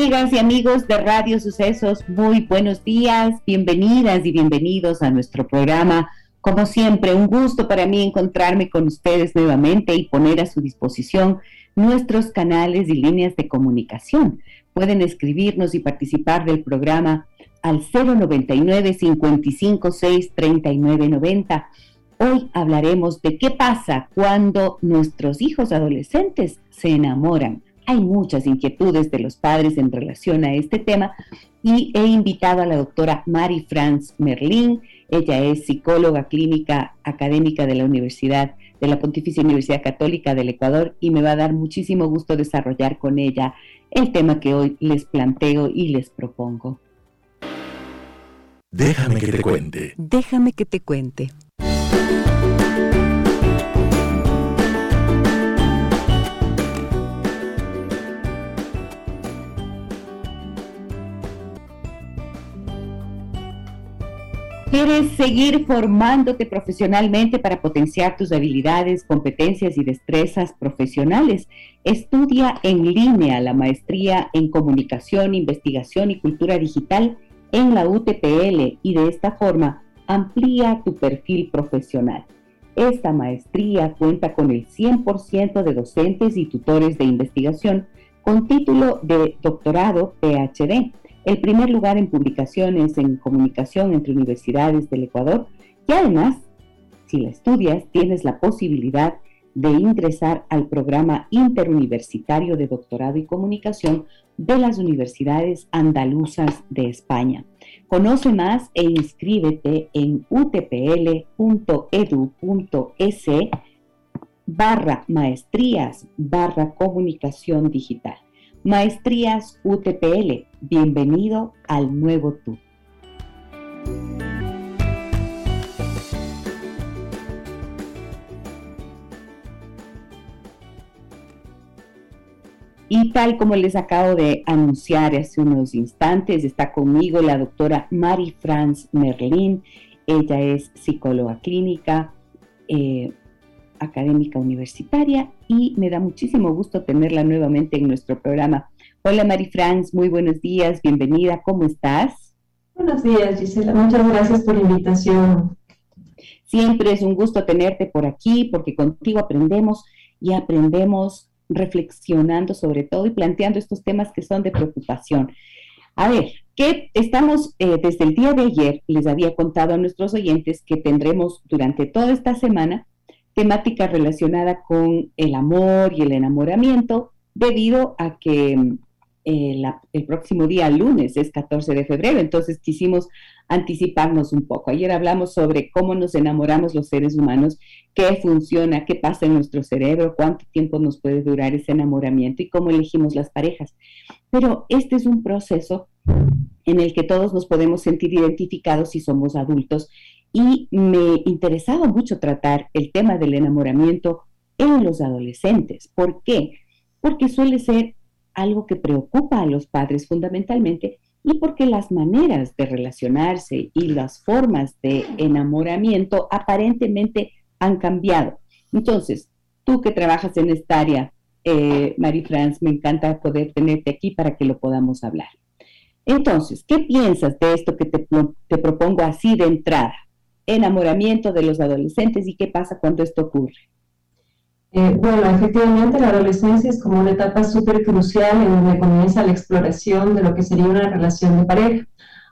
Amigas y amigos de Radio Sucesos, muy buenos días, bienvenidas y bienvenidos a nuestro programa como siempre, un gusto para mí encontrarme con ustedes nuevamente y poner a su disposición nuestros canales y líneas de comunicación. Pueden escribirnos y participar del programa al 099 556 3990. Hoy hablaremos de qué pasa cuando nuestros hijos adolescentes se enamoran. Hay muchas inquietudes de los padres en relación a este tema y he invitado a la doctora Mari Franz Merlin. Ella es psicóloga clínica académica de la Universidad, de la Pontificia Universidad Católica del Ecuador y me va a dar muchísimo gusto desarrollar con ella el tema que hoy les planteo y les propongo. Déjame que te cuente. Déjame que te cuente. ¿Quieres seguir formándote profesionalmente para potenciar tus habilidades, competencias y destrezas profesionales? Estudia en línea la maestría en comunicación, investigación y cultura digital en la UTPL y de esta forma amplía tu perfil profesional. Esta maestría cuenta con el 100% de docentes y tutores de investigación con título de doctorado PhD el primer lugar en publicaciones en comunicación entre universidades del Ecuador y además, si la estudias, tienes la posibilidad de ingresar al programa interuniversitario de doctorado y comunicación de las universidades andaluzas de España. Conoce más e inscríbete en utpl.edu.es barra maestrías barra comunicación digital. Maestrías UTPL, bienvenido al nuevo tú. Y tal como les acabo de anunciar hace unos instantes, está conmigo la doctora Mari Franz Merlin. Ella es psicóloga clínica, eh, académica universitaria y me da muchísimo gusto tenerla nuevamente en nuestro programa. Hola Mari Franz, muy buenos días, bienvenida, ¿cómo estás? Buenos días Gisela, muchas gracias por la invitación. Siempre es un gusto tenerte por aquí porque contigo aprendemos y aprendemos reflexionando sobre todo y planteando estos temas que son de preocupación. A ver, que estamos eh, desde el día de ayer, les había contado a nuestros oyentes que tendremos durante toda esta semana temática relacionada con el amor y el enamoramiento, debido a que eh, el próximo día, lunes, es 14 de febrero, entonces quisimos anticiparnos un poco. Ayer hablamos sobre cómo nos enamoramos los seres humanos, qué funciona, qué pasa en nuestro cerebro, cuánto tiempo nos puede durar ese enamoramiento y cómo elegimos las parejas. Pero este es un proceso en el que todos nos podemos sentir identificados si somos adultos y me interesaba mucho tratar el tema del enamoramiento en los adolescentes. ¿Por qué? Porque suele ser algo que preocupa a los padres fundamentalmente y porque las maneras de relacionarse y las formas de enamoramiento aparentemente han cambiado. Entonces, tú que trabajas en esta área, eh, me encanta poder tenerte aquí para que lo podamos hablar. Entonces, ¿qué piensas de esto que te, te propongo así de entrada? Enamoramiento de los adolescentes y qué pasa cuando esto ocurre? Eh, bueno, efectivamente la adolescencia es como una etapa súper crucial en donde comienza la exploración de lo que sería una relación de pareja,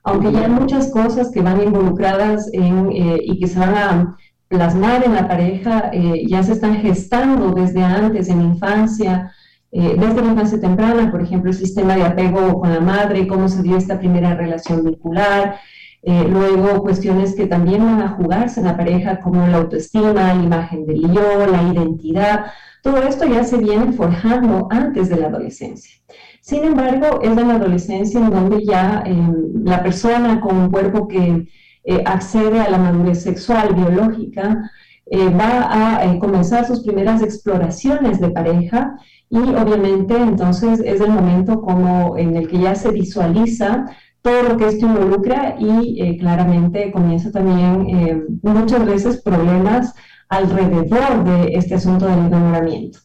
aunque ya hay muchas cosas que van involucradas en, eh, y que se van a plasmar en la pareja, eh, ya se están gestando desde antes, en la infancia, desde la infancia temprana, por ejemplo, el sistema de apego con la madre, cómo se dio esta primera relación vincular, eh, luego, cuestiones que también van a jugarse en la pareja, como la autoestima, la imagen del yo, la identidad. Todo esto ya se viene forjando antes de la adolescencia. Sin embargo, es en la adolescencia en donde ya em, la persona con un cuerpo que eh, accede a la madurez sexual biológica eh, va a comenzar sus primeras exploraciones de pareja y obviamente entonces es el momento como en el que ya se visualiza todo lo que esto involucra y claramente comienza también muchas veces problemas alrededor de este asunto del enamoramiento.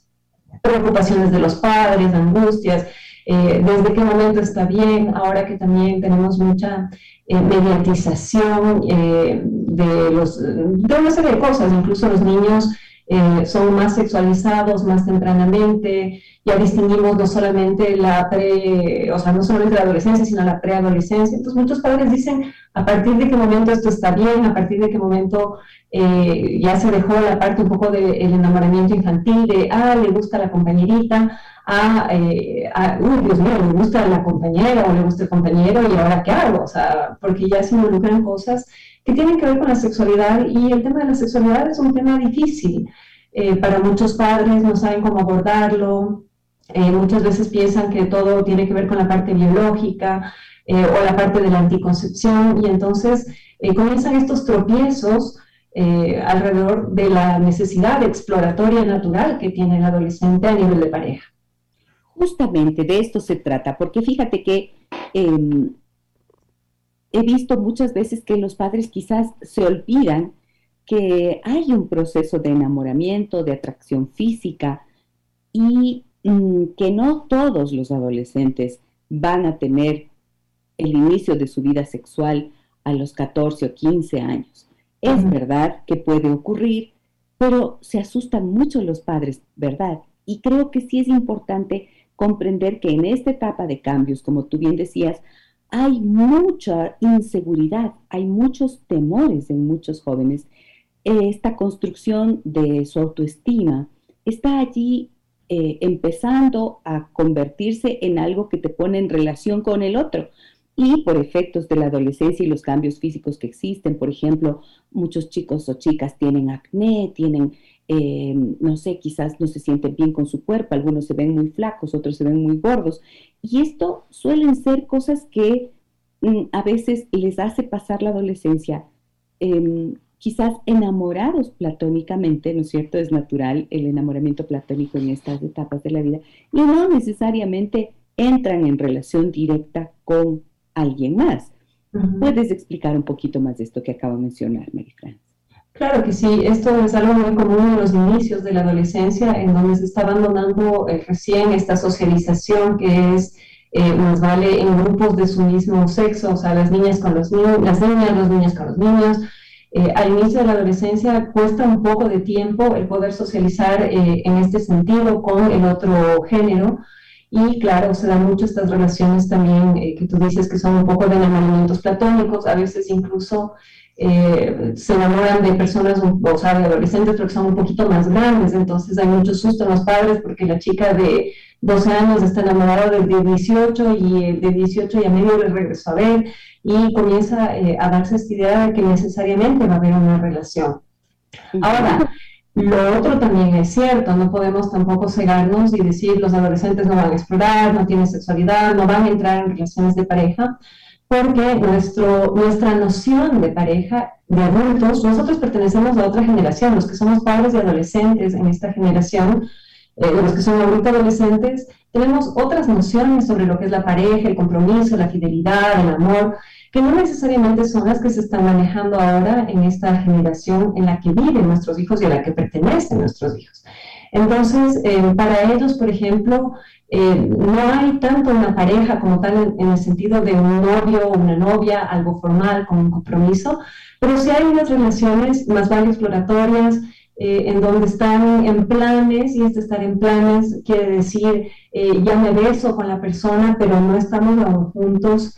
Preocupaciones de los padres, angustias, eh, desde qué momento está bien, ahora que también tenemos mucha eh, mediatización eh, de, los, de una serie de cosas, incluso los niños son más sexualizados más tempranamente, ya distinguimos no solamente la pre, o sea, no solamente la adolescencia, sino la preadolescencia. Entonces muchos padres dicen, a partir de qué momento esto está bien, a partir de qué momento ya se dejó la parte un poco del enamoramiento infantil, de, ah, le gusta la compañerita, eh, a, uy, Dios mío, le gusta la compañera o le gusta el compañero y ahora qué hago, o sea, porque ya se involucran cosas que tienen que ver con la sexualidad y el tema de la sexualidad es un tema difícil. Eh, para muchos padres no saben cómo abordarlo, eh, muchas veces piensan que todo tiene que ver con la parte biológica o la parte de la anticoncepción y entonces comienzan estos tropiezos alrededor de la necesidad exploratoria natural que tiene el adolescente a nivel de pareja. Justamente de esto se trata, porque fíjate que em, he visto muchas veces que los padres quizás se olvidan que hay un proceso de enamoramiento, de atracción física y mm, que no todos los adolescentes van a tener el inicio de su vida sexual a los 14 o 15 años. Es verdad que puede ocurrir, pero se asustan mucho los padres, ¿verdad? Y creo que sí es importante comprender que en esta etapa de cambios, como tú bien decías, hay mucha inseguridad, hay muchos temores en muchos jóvenes. Esta construcción de su autoestima está allí eh, empezando a convertirse en algo que te pone en relación con el otro. Y por efectos de la adolescencia y los cambios físicos que existen, por ejemplo, muchos chicos o chicas tienen acné, tienen eh, no sé, quizás no se sienten bien con su cuerpo, algunos se ven muy flacos, otros se ven muy gordos. Y esto suelen ser cosas que mm, a veces les hace pasar la adolescencia em, quizás enamorados platónicamente, ¿no es cierto? Es natural el enamoramiento platónico en estas etapas de la vida y no necesariamente entran en relación directa con alguien más. ¿Puedes explicar un poquito más de esto que acabo de mencionar, Marifran? Claro que sí, esto es algo muy común en los inicios de la adolescencia, en donde se está abandonando eh, recién esta socialización que es eh, más vale en grupos de su mismo sexo, o sea, las niñas con los niños, las niñas, los niños con los niños. Eh, al inicio de la adolescencia cuesta un poco de tiempo el poder socializar en este sentido con el otro género. Y claro, se dan mucho estas relaciones también que tú dices que son un poco de enamoramientos platónicos, a veces incluso eh, se enamoran de personas, o sea, de adolescentes, pero que son un poquito más grandes, entonces hay mucho susto en los padres porque la chica de 12 años está enamorada del de 18 y el de 18 y a medio le regresó a ver y comienza eh, a darse esta idea de que necesariamente va a haber una relación. Ahora, lo otro también es cierto, no podemos tampoco cegarnos y decir los adolescentes no van a explorar, no tienen sexualidad, no van a entrar en relaciones de pareja, porque nuestro, nuestra noción de pareja de adultos, nosotros pertenecemos a otra generación, los que somos padres y adolescentes en esta generación, eh, los que son ahorita adolescentes, tenemos otras nociones sobre lo que es la pareja, el compromiso, la fidelidad, el amor, que no necesariamente son las que se están manejando ahora en esta generación en la que viven nuestros hijos y a la que pertenecen nuestros hijos. Entonces, eh, para ellos, por ejemplo, eh, no hay tanto una pareja como tal en, el sentido de un novio o una novia, algo formal, con un compromiso, pero sí hay unas relaciones más bien exploratorias, eh, en donde están en planes, y este estar en planes quiere decir, eh, ya me beso con la persona, pero no estamos juntos.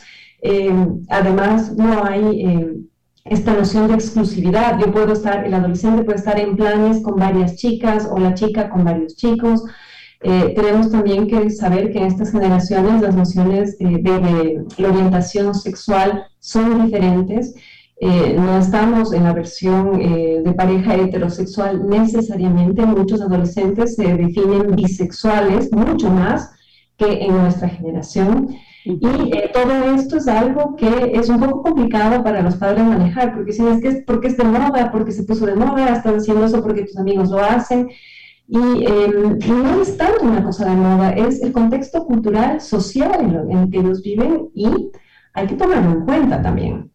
además, no hay esta noción de exclusividad. Yo puedo estar, el adolescente puede estar en planes con varias chicas o la chica con varios chicos. Eh, tenemos también que saber que en estas generaciones las nociones de, la orientación sexual son diferentes. Eh, no estamos en la versión eh, de pareja heterosexual necesariamente. Muchos adolescentes se definen bisexuales, mucho más que en nuestra generación. Y eh, todo esto es algo que es un poco complicado para los padres manejar, porque si es que es porque es de moda, porque se puso de moda, estás haciendo eso porque tus amigos lo hacen. Y em, no es tanto una cosa de moda, es el contexto cultural, social en, el que ellos viven y hay que tomarlo en cuenta también.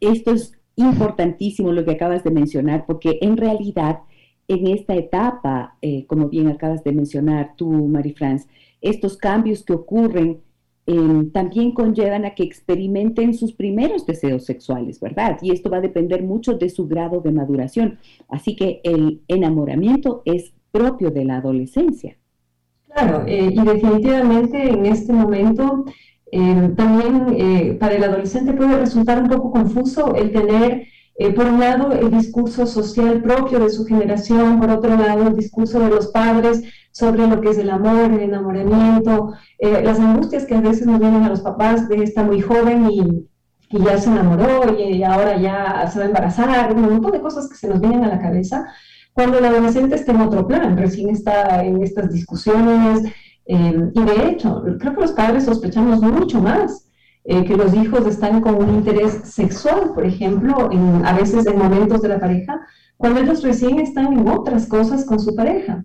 Esto es importantísimo lo que acabas de mencionar, porque en realidad en esta etapa, eh, como bien acabas de mencionar tú, Marie France, estos cambios que ocurren em, también conllevan a que experimenten sus primeros deseos sexuales, ¿verdad? Y esto va a depender mucho de su grado de maduración. Así que el enamoramiento es propio de la adolescencia. Claro, eh, y definitivamente en este momento em, también eh, para el adolescente puede resultar un poco confuso el tener eh, por un lado, el discurso social propio de su generación, por otro lado, el discurso de los padres sobre lo que es el amor, el enamoramiento, eh, las angustias que a veces nos vienen a los papás de estar muy joven y, ya se enamoró y, ahora ya se va a embarazar, un montón de cosas que se nos vienen a la cabeza, cuando el adolescente está en otro plan, recién está en estas discusiones. Eh, y de hecho, creo que los padres sospechamos mucho más eh, que los hijos están con un interés sexual, por ejemplo, en, a veces en momentos de la pareja, cuando ellos recién están en otras cosas con su pareja.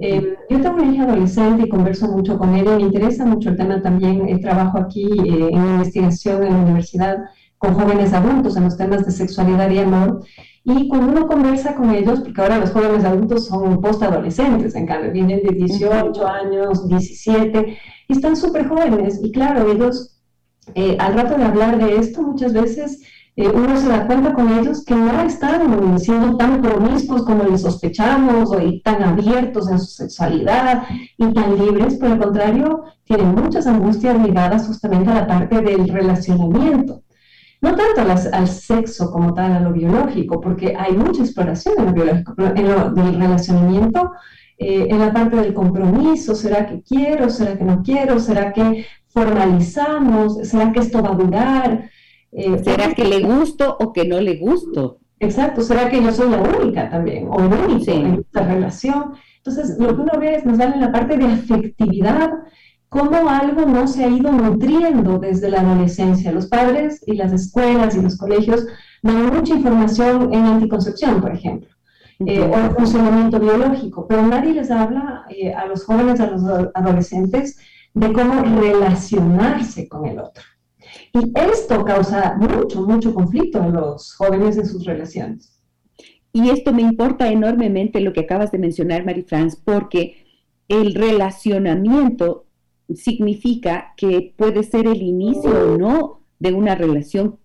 Eh, yo tengo una hija adolescente y converso mucho con ella, me interesa mucho el tema también, el trabajo aquí eh, en investigación en la universidad con jóvenes adultos en los temas de sexualidad y amor. Y cuando uno conversa con ellos, porque ahora los jóvenes adultos son postadolescentes, en cambio, vienen de 18 años, 17, y están súper jóvenes. Y claro, ellos eh, al rato de hablar de esto, muchas veces eh, uno se da cuenta con ellos que no están siendo tan promiscuos como les sospechamos o y tan abiertos en su sexualidad y tan libres, por el contrario, tienen muchas angustias ligadas justamente a la parte del relacionamiento. No tanto al sexo como tal, a lo biológico, porque hay mucha exploración en lo biológico, pero en lo del relacionamiento, eh, en la parte del compromiso, ¿será que quiero? ¿Será que no quiero? ¿Será que formalizamos? ¿Será que esto va a durar? Eh, ¿Será que le gusto o que no le gusto? Exacto, ¿será que yo soy la única también o el único en esta relación? Entonces, lo que uno ve es, nos dan en la parte de afectividad, cómo algo no se ha ido nutriendo desde la adolescencia. Los padres y las escuelas y los colegios dan mucha información en anticoncepción, por ejemplo, eh, o en funcionamiento biológico, pero nadie les habla eh, a los jóvenes, a los adolescentes, de cómo relacionarse con el otro. Y esto causa mucho, mucho conflicto en los jóvenes en sus relaciones. Y esto me importa enormemente lo que acabas de mencionar, Marie France, porque el relacionamiento significa que puede ser el inicio o no de una relación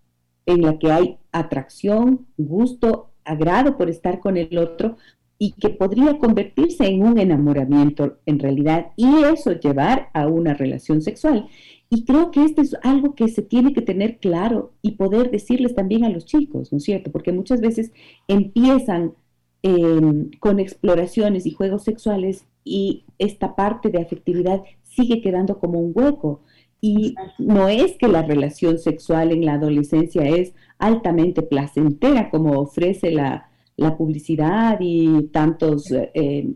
en la que hay atracción, gusto, agrado por estar con el otro, y que podría convertirse en un enamoramiento en realidad y eso llevar a una relación sexual. Y creo que esto es algo que se tiene que tener claro y poder decirles también a los chicos, ¿no es cierto? Porque muchas veces empiezan em, con exploraciones y juegos sexuales y esta parte de afectividad sigue quedando como un hueco. Y no es que la relación sexual en la adolescencia es altamente placentera como ofrece la, la publicidad y tantos, eh,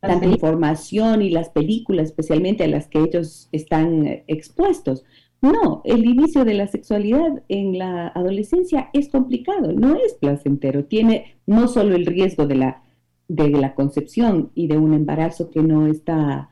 tanta información y las películas especialmente a las que ellos están expuestos. No, el inicio de la sexualidad en la adolescencia es complicado, no es placentero, tiene no solo el riesgo de la, de la concepción y de un embarazo que no está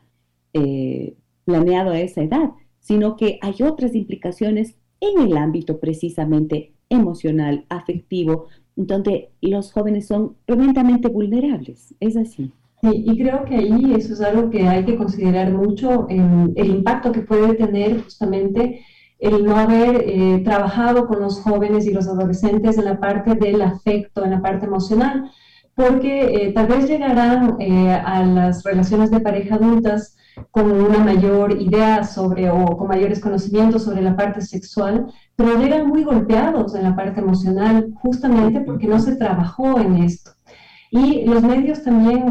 eh, planeado a esa edad, sino que hay otras implicaciones en el ámbito precisamente emocional, afectivo, donde los jóvenes son tremendamente vulnerables. Es así. Sí, y creo que ahí eso es algo que hay que considerar mucho, el impacto que puede tener justamente el no haber eh, trabajado con los jóvenes y los adolescentes en la parte del afecto, en la parte emocional, porque eh, tal vez llegarán eh, a las relaciones de pareja adultas con una mayor idea sobre o con mayores conocimientos sobre la parte sexual, pero llegan muy golpeados en la parte emocional justamente porque no se trabajó en esto. Y los medios también,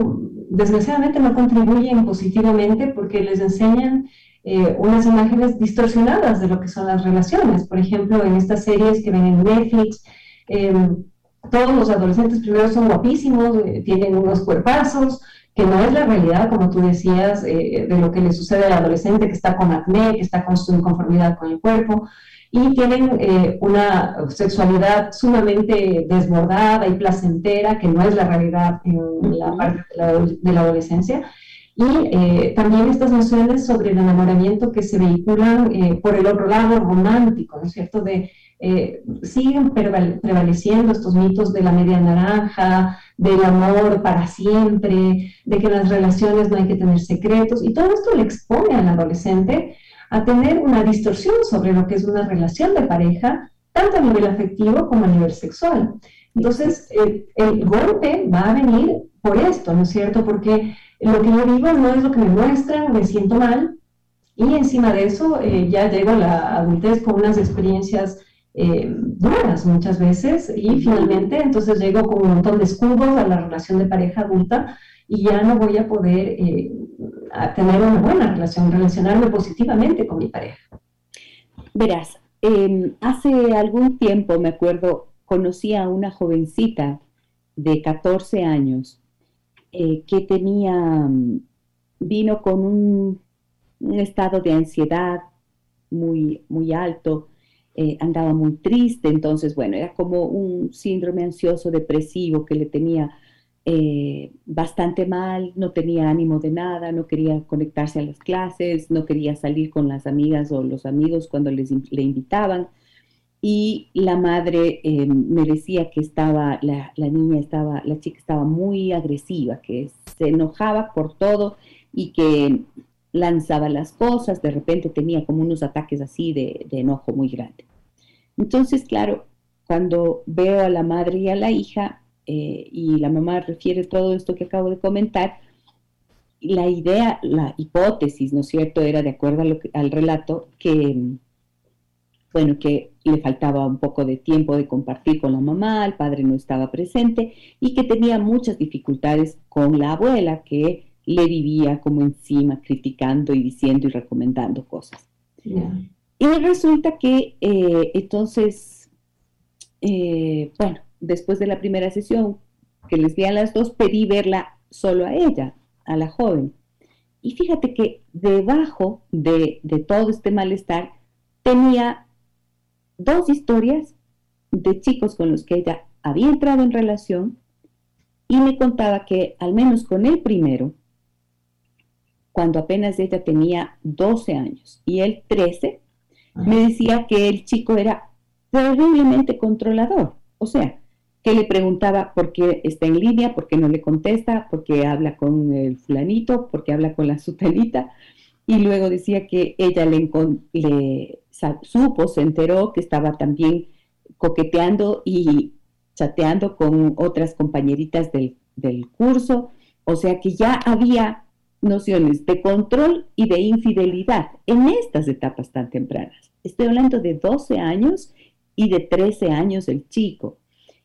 desgraciadamente, no contribuyen positivamente porque les enseñan eh, unas imágenes distorsionadas de lo que son las relaciones. Por ejemplo, en estas series que ven en Netflix, em, todos los adolescentes primero son guapísimos, eh, tienen unos cuerpazos, que no es la realidad, como tú decías, eh, de lo que le sucede al adolescente que está con acné, que está con su inconformidad con el cuerpo, y tienen eh, una sexualidad sumamente desbordada y placentera, que no es la realidad en la parte de la, adolescencia. Y eh, también estas nociones sobre el enamoramiento que se vehiculan por el otro lado romántico, ¿no es cierto? De eh, siguen prevaleciendo estos mitos de la media naranja, del amor para siempre, de que en las relaciones no hay que tener secretos, y todo esto le expone al adolescente a tener una distorsión sobre lo que es una relación de pareja, tanto a nivel afectivo como a nivel sexual. Entonces, el golpe va a venir por esto, ¿no es cierto? Porque lo que yo vivo no es lo que me muestran, me siento mal, y encima de eso eh, ya llego a la adultez con unas experiencias eh, duras muchas veces y finalmente entonces llego con un montón de escudos a la relación de pareja adulta y ya no voy a poder eh, tener una buena relación, relacionarme positivamente con mi pareja. Verás, em, hace algún tiempo, me acuerdo, conocí a una jovencita de 14 años eh, que tenía, vino con un, un estado de ansiedad muy, muy alto, eh, andaba muy triste, entonces, bueno, era como un síndrome ansioso depresivo que le tenía eh, bastante mal, no tenía ánimo de nada, no quería conectarse a las clases, no quería salir con las amigas o los amigos cuando les, le invitaban. Y la madre eh, me decía que estaba, la, la niña estaba, la chica estaba muy agresiva, que se enojaba por todo y que lanzaba las cosas, de repente tenía como unos ataques así de, enojo muy grande. Entonces, claro, cuando veo a la madre y a la hija, eh, y la mamá refiere todo esto que acabo de comentar, la idea, la hipótesis, ¿no es cierto?, era de acuerdo al relato que, bueno, que le faltaba un poco de tiempo de compartir con la mamá, el padre no estaba presente y que tenía muchas dificultades con la abuela, que le vivía como encima, criticando y diciendo y recomendando cosas. Y resulta que eh, entonces, eh, bueno, después de la primera sesión, que les vi a las dos, pedí verla solo a ella, a la joven. Y fíjate que debajo de, de todo este malestar tenía dos historias de chicos con los que ella había entrado en relación y me contaba que al menos con el primero, cuando apenas ella tenía 12 años y él 13, me decía que el chico era terriblemente controlador. O sea, que le preguntaba por qué está en línea, por qué no le contesta, por qué habla con el fulanito, por qué habla con la sutelita. Y luego decía que ella le, le supo, se enteró que estaba también coqueteando y chateando con otras compañeritas del, del curso. O sea que ya había nociones de control y de infidelidad en estas etapas tan tempranas. Estoy hablando de 12 años y de 13 años el chico.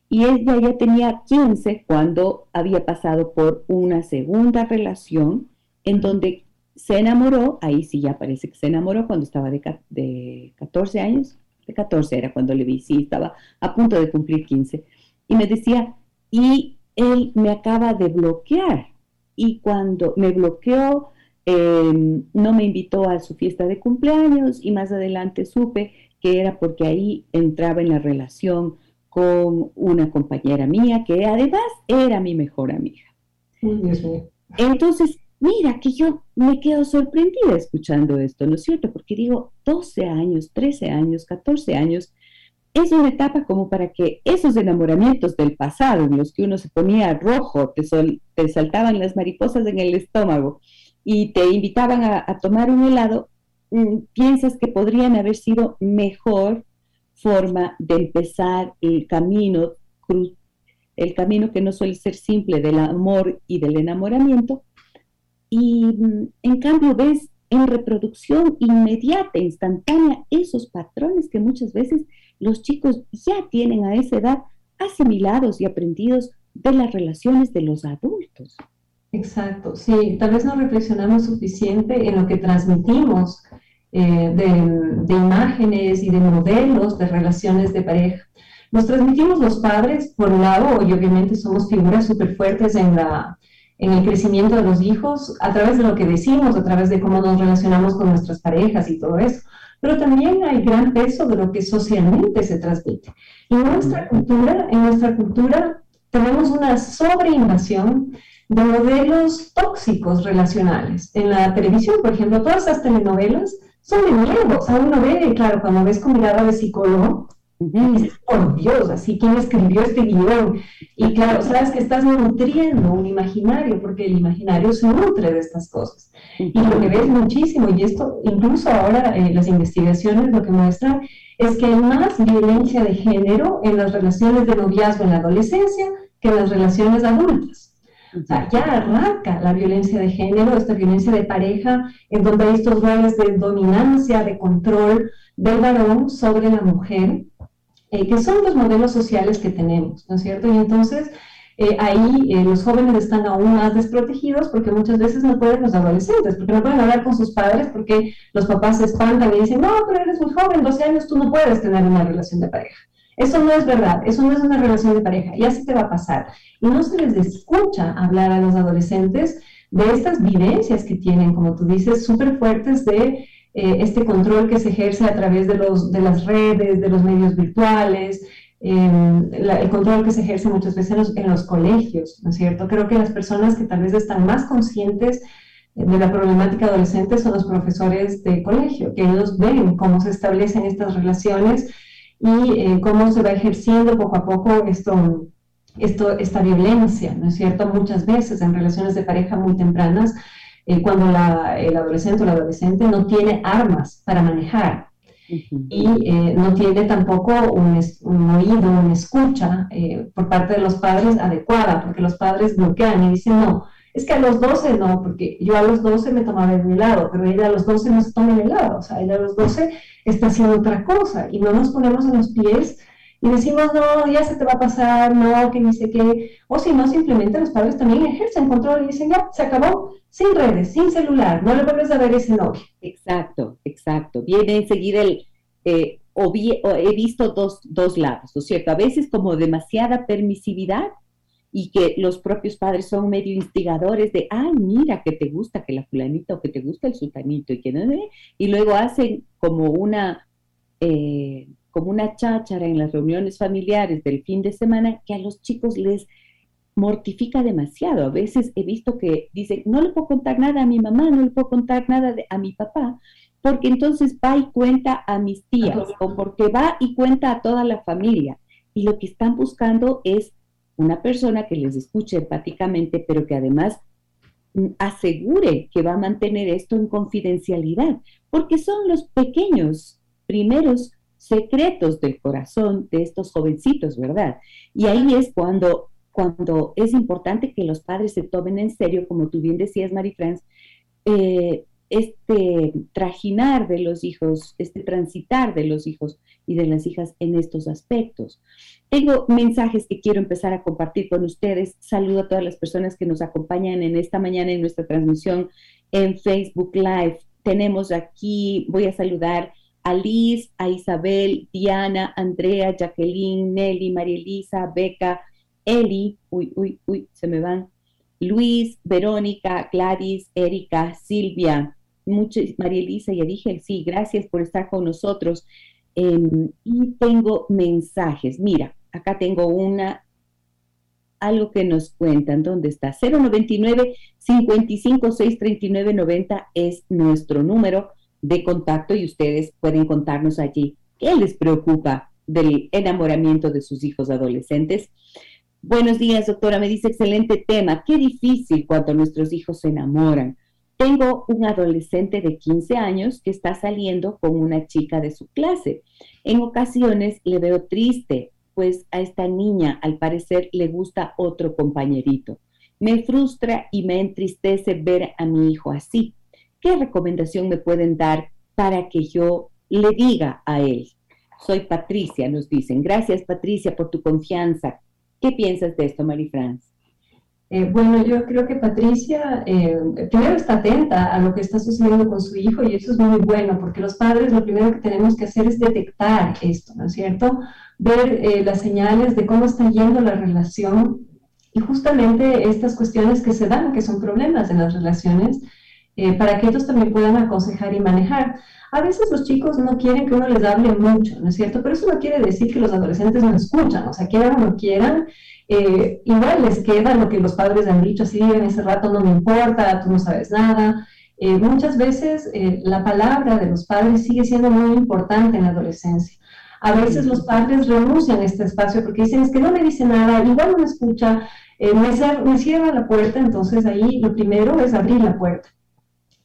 Y ella ya tenía 15 cuando había pasado por una segunda relación en donde se enamoró, ahí sí ya parece que se enamoró cuando estaba de, de 14 años, de 14 era cuando le vi, sí, estaba a punto de cumplir 15. Y me decía, y él me acaba de bloquear y cuando me bloqueó, em, no me invitó a su fiesta de cumpleaños y más adelante supe que era porque ahí entraba en la relación con una compañera mía que además era mi mejor amiga. Entonces, mira que yo me quedo sorprendida escuchando esto, ¿no es cierto? Porque digo, 12 años, 13 años, 14 años, es una etapa como para que esos enamoramientos del pasado, en los que uno se ponía rojo, te, te saltaban las mariposas en el estómago y te invitaban a, tomar un helado, mm, piensas que podrían haber sido mejor forma de empezar el camino, el camino que no suele ser simple del amor y del enamoramiento. Y mm, en cambio ves en reproducción inmediata, instantánea, esos patrones que muchas veces los chicos ya tienen a esa edad asimilados y aprendidos de las relaciones de los adultos. Exacto, sí, tal vez no reflexionamos suficiente en lo que transmitimos eh, de, imágenes y de modelos de relaciones de pareja. Nos transmitimos los padres, por un lado, y obviamente somos figuras súper fuertes en la, en el crecimiento de los hijos a través de lo que decimos, a través de cómo nos relacionamos con nuestras parejas y todo eso. Pero también hay gran peso de lo que socialmente se transmite. En nuestra cultura, en nuestra cultura tenemos una sobreinvasión de modelos tóxicos relacionales. En la televisión, por ejemplo, todas esas telenovelas son de miedo. O sea, uno ve, claro, cuando ves con mirada de psicólogo, dices, por Dios, así, ¿quién escribió este guion? Y claro, sabes que estás nutriendo un imaginario, porque el imaginario se nutre de estas cosas. Y lo que ves muchísimo, y esto incluso ahora eh, las investigaciones lo que muestran es que hay más violencia de género en las relaciones de noviazgo en la adolescencia que en las relaciones adultas. O sea, ya arranca la violencia de género, esta violencia de pareja, en donde hay estos roles de dominancia, de control del varón sobre la mujer, eh, que son los modelos sociales que tenemos, ¿no es cierto? Y entonces eh, ahí eh, los jóvenes están aún más desprotegidos porque muchas veces no pueden los adolescentes, porque no pueden hablar con sus padres porque los papás se espantan y dicen, no, pero eres muy joven, 12 años, tú no puedes tener una relación de pareja. Eso no es verdad, eso no es una relación de pareja, y así te va a pasar. Y no se les escucha hablar a los adolescentes de estas vivencias que tienen, como tú dices, súper fuertes de eh, este control que se ejerce a través de, los, de las redes, de los medios virtuales, em, el control que se ejerce muchas veces en los, colegios, ¿no es cierto? Creo que las personas que tal vez están más conscientes de la problemática adolescente son los profesores de colegio, que ellos ven cómo se establecen estas relaciones y eh, cómo se va ejerciendo poco a poco esto, esto, esta violencia, ¿no es cierto? Muchas veces en relaciones de pareja muy tempranas eh, cuando el adolescente o la adolescente no tiene armas para manejar y eh, no tiene tampoco un, un oído, una escucha eh, por parte de los padres adecuada, porque los padres bloquean y dicen, no, es que a los 12 no, porque yo a los 12 me tomaba el helado, pero ella a los 12 no se toma el helado, o sea, ella a los 12 está haciendo otra cosa y no nos ponemos en los pies y decimos, no, ya se te va a pasar, no, que dice que, o si no, simplemente los padres también ejercen control y dicen, ya, se acabó, sin redes, sin celular, no le vuelves a ver ese novio. Exacto, exacto. Viene enseguida el, eh, o, he visto dos, dos lados, ¿no es cierto? A veces como demasiada permisividad y que los propios padres son medio instigadores de, ay, mira, que te gusta que la fulanita o que te gusta el sultanito y que no, y luego hacen como una... Eh, como una cháchara en las reuniones familiares del fin de semana que a los chicos les mortifica demasiado. A veces he visto que dicen, no le puedo contar nada a mi mamá, no le puedo contar nada a mi papá, porque entonces va y cuenta a mis tías o porque va y cuenta a toda la familia. Y lo que están buscando es una persona que les escuche empáticamente, pero que además mm, asegure que va a mantener esto en confidencialidad, porque son los pequeños primeros secretos del corazón de estos jovencitos, ¿verdad? Y ahí es cuando, cuando es importante que los padres se tomen en serio, como tú bien decías, Marie France, eh, este trajinar de los hijos, este transitar de los hijos y de las hijas en estos aspectos. Tengo mensajes que quiero empezar a compartir con ustedes. Saludo a todas las personas que nos acompañan en esta mañana en nuestra transmisión en Facebook Live. Tenemos aquí, voy a saludar a Liz, a Isabel, Diana, Andrea, Jacqueline, Nelly, María Elisa, Beca, Eli, uy, uy, uy, se me van, Luis, Verónica, Gladys, Erika, Silvia, mucho, María Elisa, ya dije, sí, gracias por estar con nosotros. Em, y tengo mensajes, mira, acá tengo una, algo que nos cuentan, ¿dónde está? 099 55 639 90 es nuestro número de contacto y ustedes pueden contarnos allí qué les preocupa del enamoramiento de sus hijos adolescentes. Buenos días, doctora. Me dice excelente tema. Qué difícil cuando nuestros hijos se enamoran. Tengo un adolescente de 15 años que está saliendo con una chica de su clase. En ocasiones le veo triste, pues a esta niña al parecer le gusta otro compañerito. Me frustra y me entristece ver a mi hijo así. ¿qué recomendación me pueden dar para que yo le diga a él? Soy Patricia, nos dicen. Gracias, Patricia, por tu confianza. ¿Qué piensas de esto, Marifrance? Eh, bueno, yo creo que Patricia eh, primero está atenta a lo que está sucediendo con su hijo y eso es muy bueno porque los padres lo primero que tenemos que hacer es detectar esto, ¿no es cierto? Ver eh, las señales de cómo está yendo la relación y justamente estas cuestiones que se dan, que son problemas en las relaciones, para que ellos también puedan aconsejar y manejar. A veces los chicos no quieren que uno les hable mucho, ¿no es cierto? Pero eso no quiere decir que los adolescentes no escuchan, o sea, quieran o no quieran, eh, igual les queda lo que los padres han dicho, así en ese rato no me importa, tú no sabes nada. Eh, muchas veces la palabra de los padres sigue siendo muy importante en la adolescencia. A veces los padres renuncian a este espacio porque dicen, es que no me dice nada, igual no me escucha, me, me cierra la puerta, entonces ahí lo primero es abrir la puerta.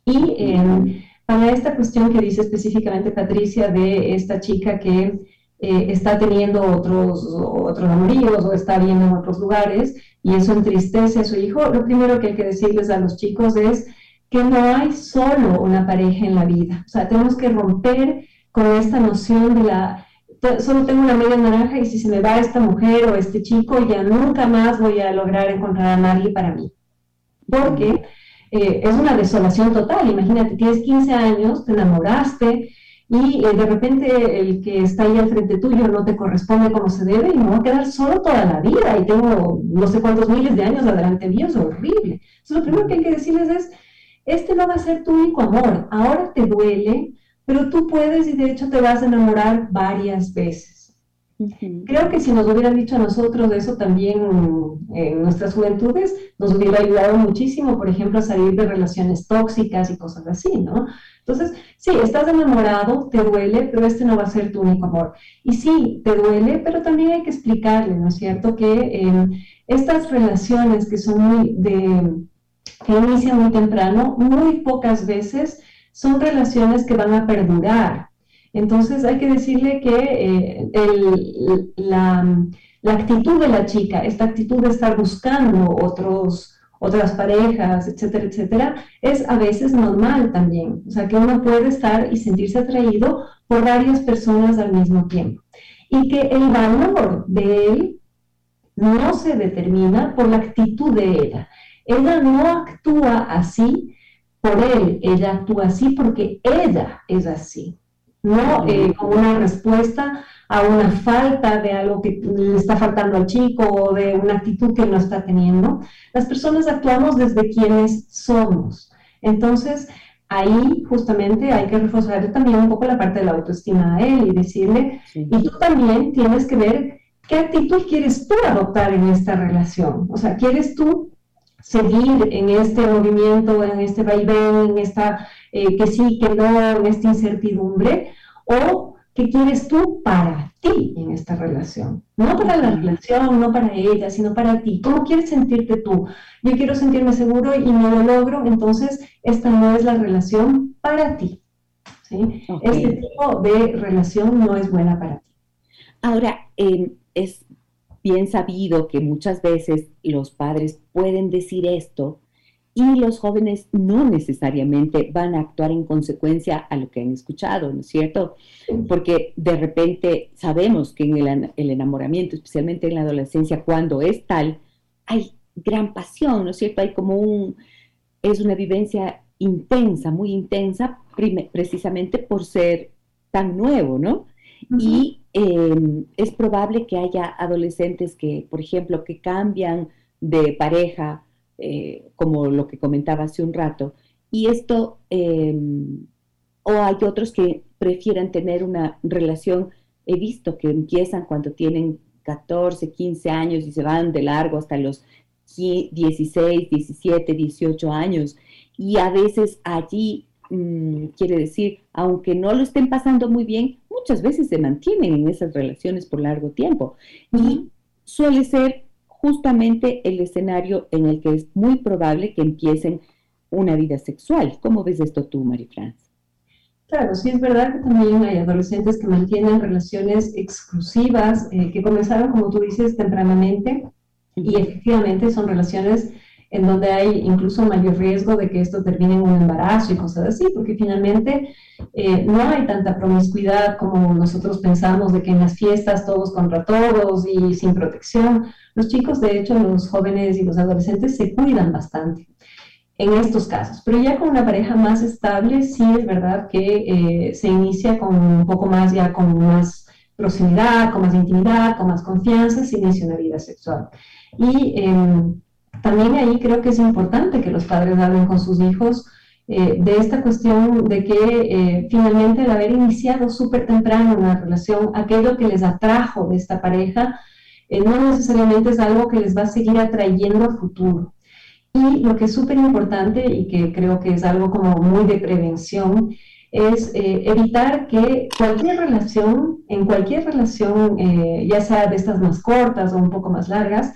Y em, para esta cuestión que dice específicamente Patricia de esta chica que eh, está teniendo otros, otros amoríos o está viendo en otros lugares y eso entristece a su hijo, lo primero que hay que decirles a los chicos es que no hay solo una pareja en la vida. O sea, tenemos que romper con esta noción de la, solo tengo una media naranja y si se me va esta mujer o este chico, ya nunca más voy a lograr encontrar a nadie para mí. Porque eh, es una desolación total. Imagínate, tienes 15 años, te enamoraste y eh, de repente el que está ahí al frente tuyo no te corresponde como se debe y me voy a quedar solo toda la vida y tengo no sé cuántos miles de años adelante mío, es horrible. Entonces lo primero que hay que decirles es, este no va a ser tu único amor, ahora te duele, pero tú puedes y de hecho te vas a enamorar varias veces. Creo que si nos hubieran dicho a nosotros eso también en nuestras juventudes, nos hubiera ayudado muchísimo, por ejemplo, a salir de relaciones tóxicas y cosas así, ¿no? Entonces, sí, estás enamorado, te duele, pero este no va a ser tu único amor. Y sí, te duele, pero también hay que explicarle, ¿no es cierto? Que em, estas relaciones que son muy de, que inician muy temprano, muy pocas veces son relaciones que van a perdurar. Entonces hay que decirle que eh, la, actitud de la chica, esta actitud de estar buscando otros, otras parejas, etcétera, etcétera, es a veces normal también. O sea, que uno puede estar y sentirse atraído por varias personas al mismo tiempo. Y que el valor de él no se determina por la actitud de ella. Ella no actúa así por él, ella actúa así porque ella es así no eh, como una respuesta a una falta de algo que le está faltando al chico o de una actitud que no está teniendo. Las personas actuamos desde quienes somos. Entonces, ahí justamente hay que reforzar también un poco la parte de la autoestima de él y decirle, y tú también tienes que ver qué actitud quieres tú adoptar en esta relación. O sea, ¿quieres tú seguir en este movimiento, en este vaivén, en esta eh, que sí, que no, en esta incertidumbre, o qué quieres tú para ti en esta relación. No para la relación, no para ella, sino para ti. ¿Cómo quieres sentirte tú? Yo quiero sentirme seguro y no lo logro, entonces esta no es la relación para ti. Este tipo de relación no es buena para ti. Ahora, eh, es bien sabido que muchas veces los padres pueden decir esto y los jóvenes no necesariamente van a actuar en consecuencia a lo que han escuchado, ¿no es cierto? Porque de repente sabemos que en el, enamoramiento, especialmente en la adolescencia, cuando es tal, hay gran pasión, ¿no es cierto? Hay como un, es una vivencia intensa, muy intensa, precisamente por ser tan nuevo, ¿no? Y em, es probable que haya adolescentes que, por ejemplo, que cambian de pareja eh, como lo que comentaba hace un rato. Y esto, em, o hay otros que prefieren tener una relación, he visto que empiezan cuando tienen 14, 15 años y se van de largo hasta los 16, 17, 18 años. Y a veces allí, mm, quiere decir, aunque no lo estén pasando muy bien, muchas veces se mantienen en esas relaciones por largo tiempo. Y suele ser justamente el escenario en el que es muy probable que empiecen una vida sexual. ¿Cómo ves esto tú, Marifrance? Claro, sí es verdad que también hay adolescentes que mantienen relaciones exclusivas, eh, que comenzaron, como tú dices, tempranamente, y efectivamente son relaciones en donde hay incluso mayor riesgo de que esto termine en un embarazo y cosas así, porque finalmente eh, no hay tanta promiscuidad como nosotros pensamos de que en las fiestas todos contra todos y sin protección. Los chicos, de hecho, los jóvenes y los adolescentes se cuidan bastante en estos casos, pero ya con una pareja más estable, sí es verdad que eh, se inicia con un poco más, ya con más proximidad, con más intimidad, con más confianza, se inicia una vida sexual. Y em, también ahí creo que es importante que los padres hablen con sus hijos eh, de esta cuestión de que eh, finalmente el haber iniciado súper temprano una relación, aquello que les atrajo de esta pareja, eh, no necesariamente es algo que les va a seguir atrayendo a futuro. Y lo que es súper importante y que creo que es algo como muy de prevención, es evitar que cualquier relación, en cualquier relación, ya sea de estas más cortas o un poco más largas,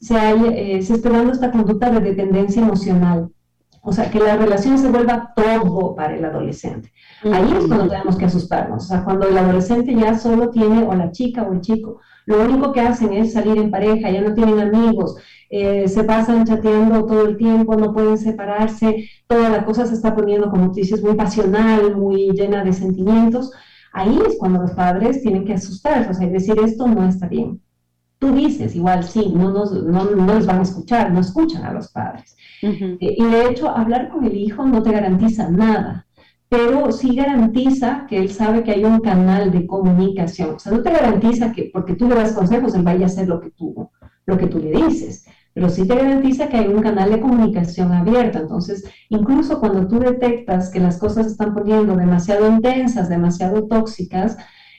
se, se esté dando esta conducta de dependencia emocional o sea, que la relación se vuelva todo para el adolescente. Ahí es cuando tenemos que asustarnos. O sea, cuando el adolescente ya solo tiene, o la chica o el chico, lo único que hacen es salir en pareja, ya no tienen amigos, eh, se pasan chateando todo el tiempo, no pueden separarse, toda la cosa se está poniendo, como tú dices, muy pasional, muy llena de sentimientos. Ahí es cuando los padres tienen que asustarse, o sea, decir esto no está bien. Tú dices, igual sí, no, nos, no, no les van a escuchar, no escuchan a los padres. Eh, y de hecho, hablar con el hijo no te garantiza nada, pero sí garantiza que él sabe que hay un canal de comunicación. O sea, no te garantiza que porque tú le das consejos, él vaya a hacer lo que tú, lo que tú le dices, pero sí te garantiza que hay un canal de comunicación abierto. Entonces, incluso cuando tú detectas que las cosas se están poniendo demasiado intensas, demasiado tóxicas,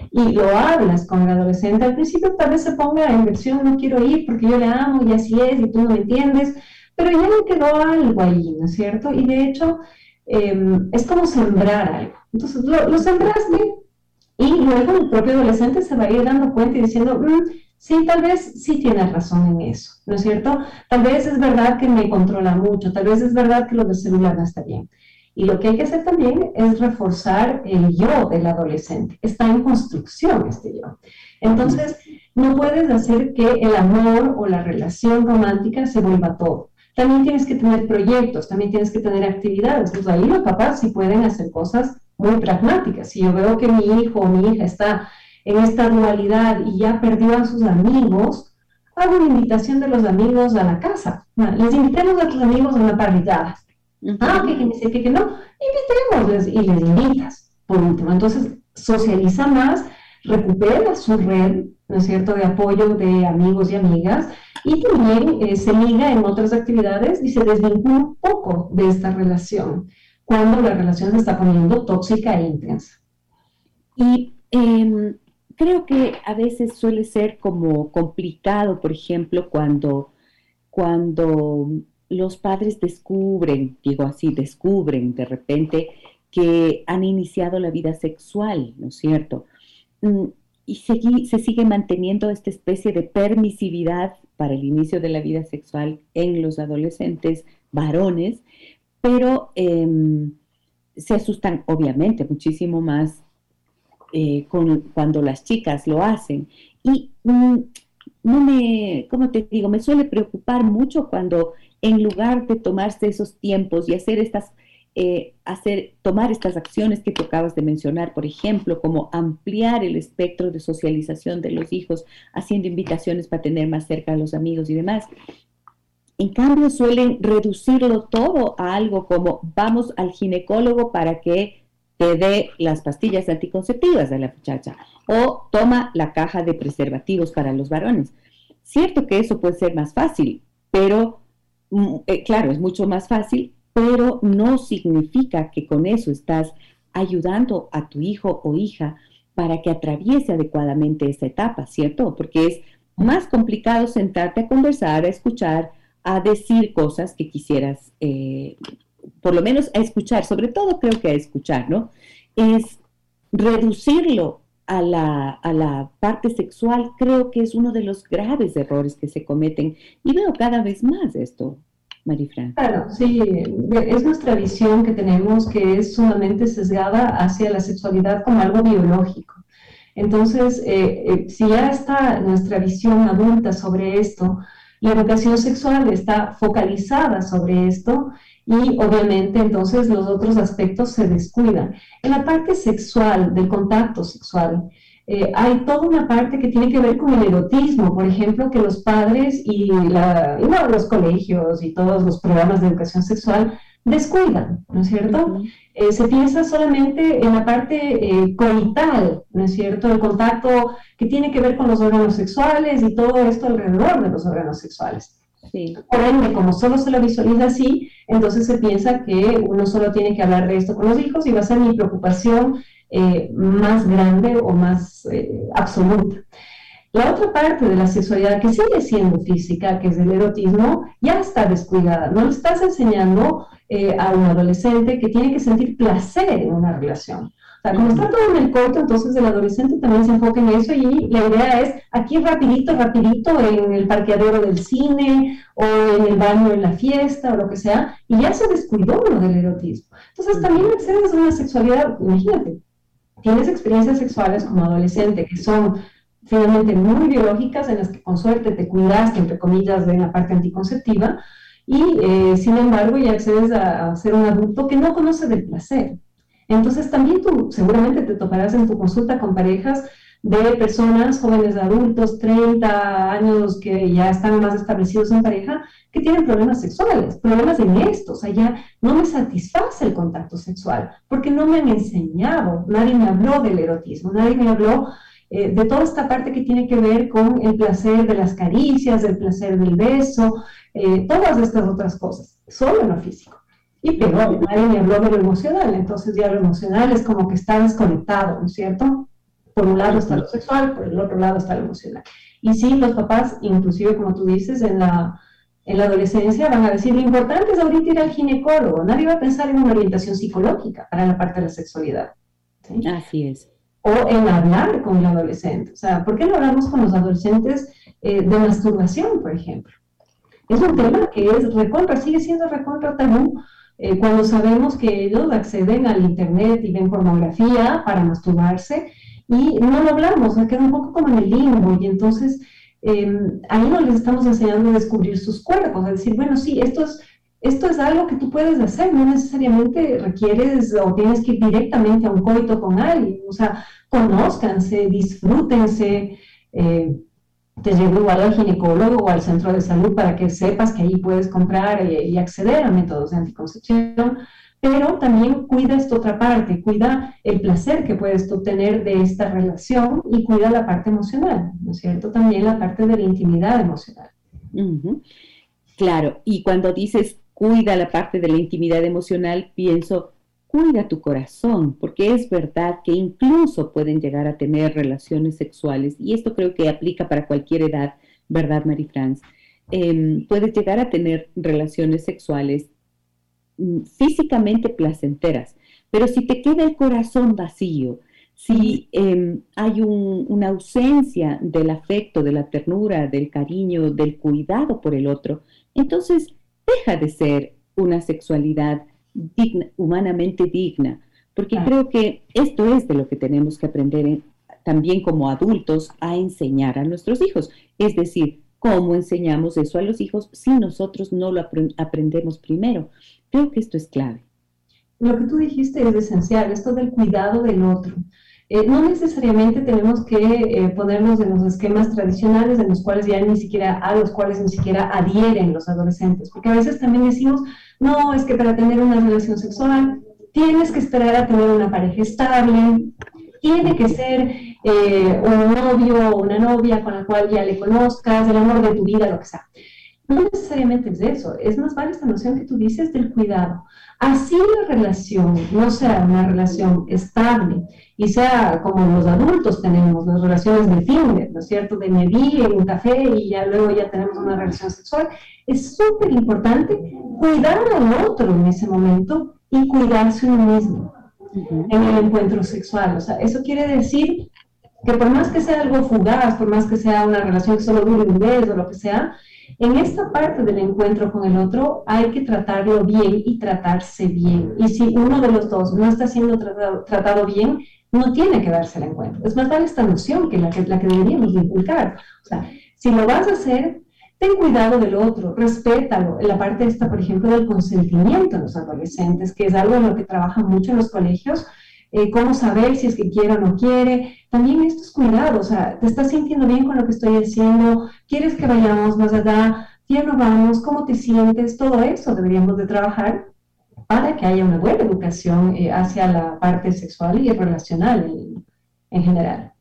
y lo hablas con el adolescente, al principio tal vez se ponga en versión no quiero ir porque yo le amo y así es y tú no me entiendes, pero ya me quedó algo ahí, ¿no es cierto? Y de hecho em, es como sembrar algo. Entonces lo, lo, sembraste y luego el propio adolescente se va a ir dando cuenta y diciendo, mm, sí, tal vez sí tienes razón en eso, ¿no es cierto? Tal vez es verdad que me controla mucho, tal vez es verdad que lo del celular no está bien. Y lo que hay que hacer también es reforzar el yo del adolescente. Está en construcción este yo. Entonces, no puedes hacer que el amor o la relación romántica se vuelva todo. También tienes que tener proyectos, también tienes que tener actividades. Pues ahí los papás sí pueden hacer cosas muy pragmáticas. Si yo veo que mi hijo o mi hija está en esta dualidad y ya perdió a sus amigos, hago una invitación de los amigos a la casa. Les invitemos a tus amigos a una parrillada Ah, que, dice que, no, invitémosles y les invitas, por último. Entonces, socializa más, recupera su red, ¿no es cierto?, de apoyo de amigos y amigas, y también eh, se liga en otras actividades y se desvincula un poco de esta relación, cuando la relación se está poniendo tóxica e intensa. Y em, creo que a veces suele ser como complicado, por ejemplo, cuando, cuando los padres descubren, digo así, descubren de repente que han iniciado la vida sexual, ¿no es cierto? Mm, y se, sigue manteniendo esta especie de permisividad para el inicio de la vida sexual en los adolescentes varones, pero em, se asustan obviamente muchísimo más eh, cuando las chicas lo hacen. Y mm, no me, ¿cómo te digo? Me suele preocupar mucho cuando en lugar de tomarse esos tiempos y hacer estas, eh, hacer, tomar estas acciones que tú acabas de mencionar, por ejemplo, como ampliar el espectro de socialización de los hijos, haciendo invitaciones para tener más cerca a los amigos y demás. En cambio, suelen reducirlo todo a algo como vamos al ginecólogo para que te dé las pastillas anticonceptivas de la muchacha o toma la caja de preservativos para los varones. Cierto que eso puede ser más fácil, pero eh, claro, es mucho más fácil, pero no significa que con eso estás ayudando a tu hijo o hija para que atraviese adecuadamente esa etapa, ¿cierto? Porque es más complicado sentarte a conversar, a escuchar, a decir cosas que quisieras, eh, por lo menos a escuchar, sobre todo creo que a escuchar, ¿no? Es reducirlo a la, a la, parte sexual creo que es uno de los graves errores que se cometen y veo cada vez más esto, Marifran. Claro, sí, es nuestra visión que tenemos que es sumamente sesgada hacia la sexualidad como algo biológico. Entonces, eh, eh, si ya está nuestra visión adulta sobre esto, la educación sexual está focalizada sobre esto y obviamente entonces los otros aspectos se descuidan. En la parte sexual, del contacto sexual, eh, hay toda una parte que tiene que ver con el erotismo, por ejemplo, que los padres y, la, los colegios y todos los programas de educación sexual descuidan, ¿no es cierto? Eh, se piensa solamente en la parte eh, coital, ¿no es cierto? El contacto que tiene que ver con los órganos sexuales y todo esto alrededor de los órganos sexuales. Por ende, como solo se lo visualiza así, entonces se piensa que uno solo tiene que hablar de esto con los hijos y va a ser mi preocupación eh, más grande o más absoluta. La otra parte de la sexualidad que sigue siendo física, que es el erotismo, ya está descuidada. No le estás enseñando eh, a un adolescente que tiene que sentir placer en una relación. O sea, como está todo en el corto, entonces el adolescente también se enfoca en eso y la idea es aquí rapidito, rapidito en el parqueadero del cine o en el baño en la fiesta o lo que sea, y ya se descuidó uno del erotismo. Entonces también accedes a una sexualidad, imagínate, tienes experiencias sexuales como adolescente que son finalmente muy biológicas en las que con suerte te cuidaste, entre comillas, de la parte anticonceptiva, y eh, sin embargo ya accedes a, ser un adulto que no conoce del placer. Entonces también tú seguramente te toparás en tu consulta con parejas de personas, jóvenes adultos, 30 años que ya están más establecidos en pareja, que tienen problemas sexuales, problemas en esto, o sea, ya no me satisface el contacto sexual, porque no me han enseñado, nadie me habló del erotismo, nadie me habló eh, de toda esta parte que tiene que ver con el placer de las caricias, el placer del beso, eh, todas estas otras cosas, solo en lo físico. Y peor, nadie me habló de lo emocional, entonces ya lo emocional es como que está desconectado, ¿no es cierto? Por un lado está lo sexual, por el otro lado está lo emocional. Y sí, los papás, inclusive como tú dices, en la, en la adolescencia van a decir, lo importante es ahorita ir al ginecólogo, nadie va a pensar en una orientación psicológica para la parte de la sexualidad. Así es o en hablar con el adolescente. O sea, ¿por qué no hablamos con los adolescentes eh, de masturbación, por ejemplo? Es un tema que es recontra, sigue siendo recontra tabú eh, cuando sabemos que ellos acceden al internet y ven pornografía para masturbarse y no lo hablamos, se queda un poco como en el limbo y entonces em, ahí no les estamos enseñando a descubrir sus cuerpos, a decir, bueno, sí, esto es esto es algo que tú puedes hacer, no necesariamente requieres o tienes que ir directamente a un coito con alguien, o sea, conózcanse, disfrútense, eh, te llevo igual al ginecólogo o al centro de salud para que sepas que ahí puedes comprar y, acceder a métodos de anticoncepción, pero también cuida esta otra parte, cuida el placer que puedes tú tener de esta relación y cuida la parte emocional, ¿no es cierto? También la parte de la intimidad emocional. Claro, y cuando dices cuida la parte de la intimidad emocional, pienso, cuida tu corazón, porque es verdad que incluso pueden llegar a tener relaciones sexuales, y esto creo que aplica para cualquier edad, ¿verdad, Marie France? Em, puedes llegar a tener relaciones sexuales mm, físicamente placenteras, pero si te queda el corazón vacío, si em, hay una ausencia del afecto, de la ternura, del cariño, del cuidado por el otro, entonces deja de ser una sexualidad digna, humanamente digna, porque creo que esto es de lo que tenemos que aprender también como adultos a enseñar a nuestros hijos, es decir, cómo enseñamos eso a los hijos si nosotros no lo aprendemos primero. Creo que esto es clave. Lo que tú dijiste es esencial, esto del cuidado del otro. Eh, no necesariamente tenemos que eh, ponernos en los esquemas tradicionales en los cuales ya ni siquiera, a los cuales ni siquiera adhieren los adolescentes, porque a veces también decimos, no, es que para tener una relación sexual tienes que esperar a tener una pareja estable, tiene que ser eh, un novio o una novia con la cual ya le conozcas, el amor de tu vida, lo que sea. No necesariamente es eso, es más vale esta noción que tú dices del cuidado. Así la relación no sea una relación estable y sea como los adultos tenemos, las relaciones de Tinder, ¿no es cierto? De me vi en un café y ya luego ya tenemos una relación sexual. Es súper importante cuidar al otro en ese momento y cuidarse uno mismo en el encuentro sexual. O sea, eso quiere decir que por más que sea algo fugaz, por más que sea una relación que solo dure un mes o lo que sea, en esta parte del encuentro con el otro hay que tratarlo bien y tratarse bien. Y si uno de los dos no está siendo tratado, bien, no tiene que darse el encuentro. Es más, dar esta noción que la que, la que deberíamos inculcar. O sea, si lo vas a hacer, ten cuidado del otro, respétalo. La parte esta, por ejemplo, del consentimiento en los adolescentes, que es algo en lo que trabajan mucho en los colegios, eh, cómo saber si es que quiere o no quiere. También estos cuidados, o sea, ¿te estás sintiendo bien con lo que estoy haciendo? ¿Quieres que vayamos más allá? ¿Ya no vamos? ¿Cómo te sientes? Todo eso deberíamos de trabajar para que haya una buena educación eh, hacia la parte sexual y relacional en general.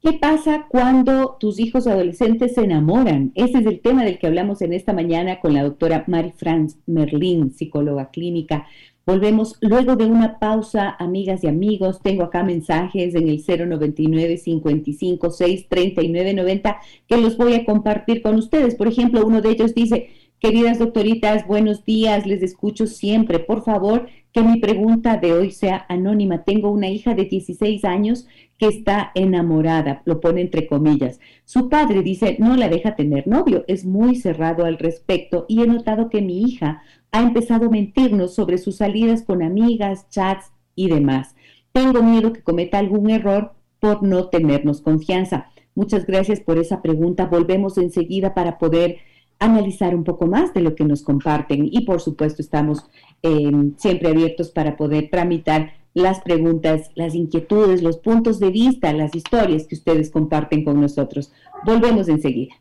¿Qué pasa cuando tus hijos adolescentes se enamoran? Ese es el tema del que hablamos en esta mañana con la doctora Marie-France Merlin, psicóloga clínica. Volvemos luego de una pausa, amigas y amigos. Tengo acá mensajes en el 099 55 6 39 90 que los voy a compartir con ustedes. Por ejemplo, uno de ellos dice, queridas doctoritas, buenos días, les escucho siempre. Por favor, que mi pregunta de hoy sea anónima. Tengo una hija de 16 años que está enamorada, lo pone entre comillas. Su padre dice, no la deja tener novio, es muy cerrado al respecto y he notado que mi hija ha empezado a mentirnos sobre sus salidas con amigas, chats y demás. Tengo miedo que cometa algún error por no tenernos confianza. Muchas gracias por esa pregunta. Volvemos enseguida para poder analizar un poco más de lo que nos comparten y por supuesto estamos eh, siempre abiertos para poder tramitar las preguntas, las inquietudes, los puntos de vista, las historias que ustedes comparten con nosotros. Volvemos enseguida.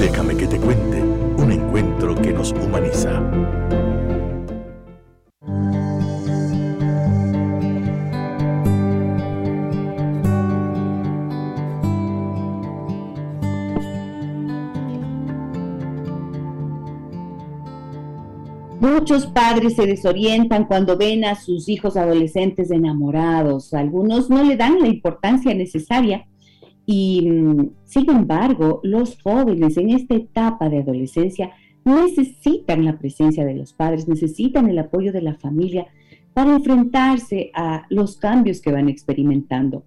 Déjame que te cuente que nos humaniza. Muchos padres se desorientan cuando ven a sus hijos adolescentes enamorados. Algunos no le dan la importancia necesaria y, mm, sin embargo, los jóvenes en esta etapa de adolescencia necesitan la presencia de los padres, necesitan el apoyo de la familia para enfrentarse a los cambios que van experimentando.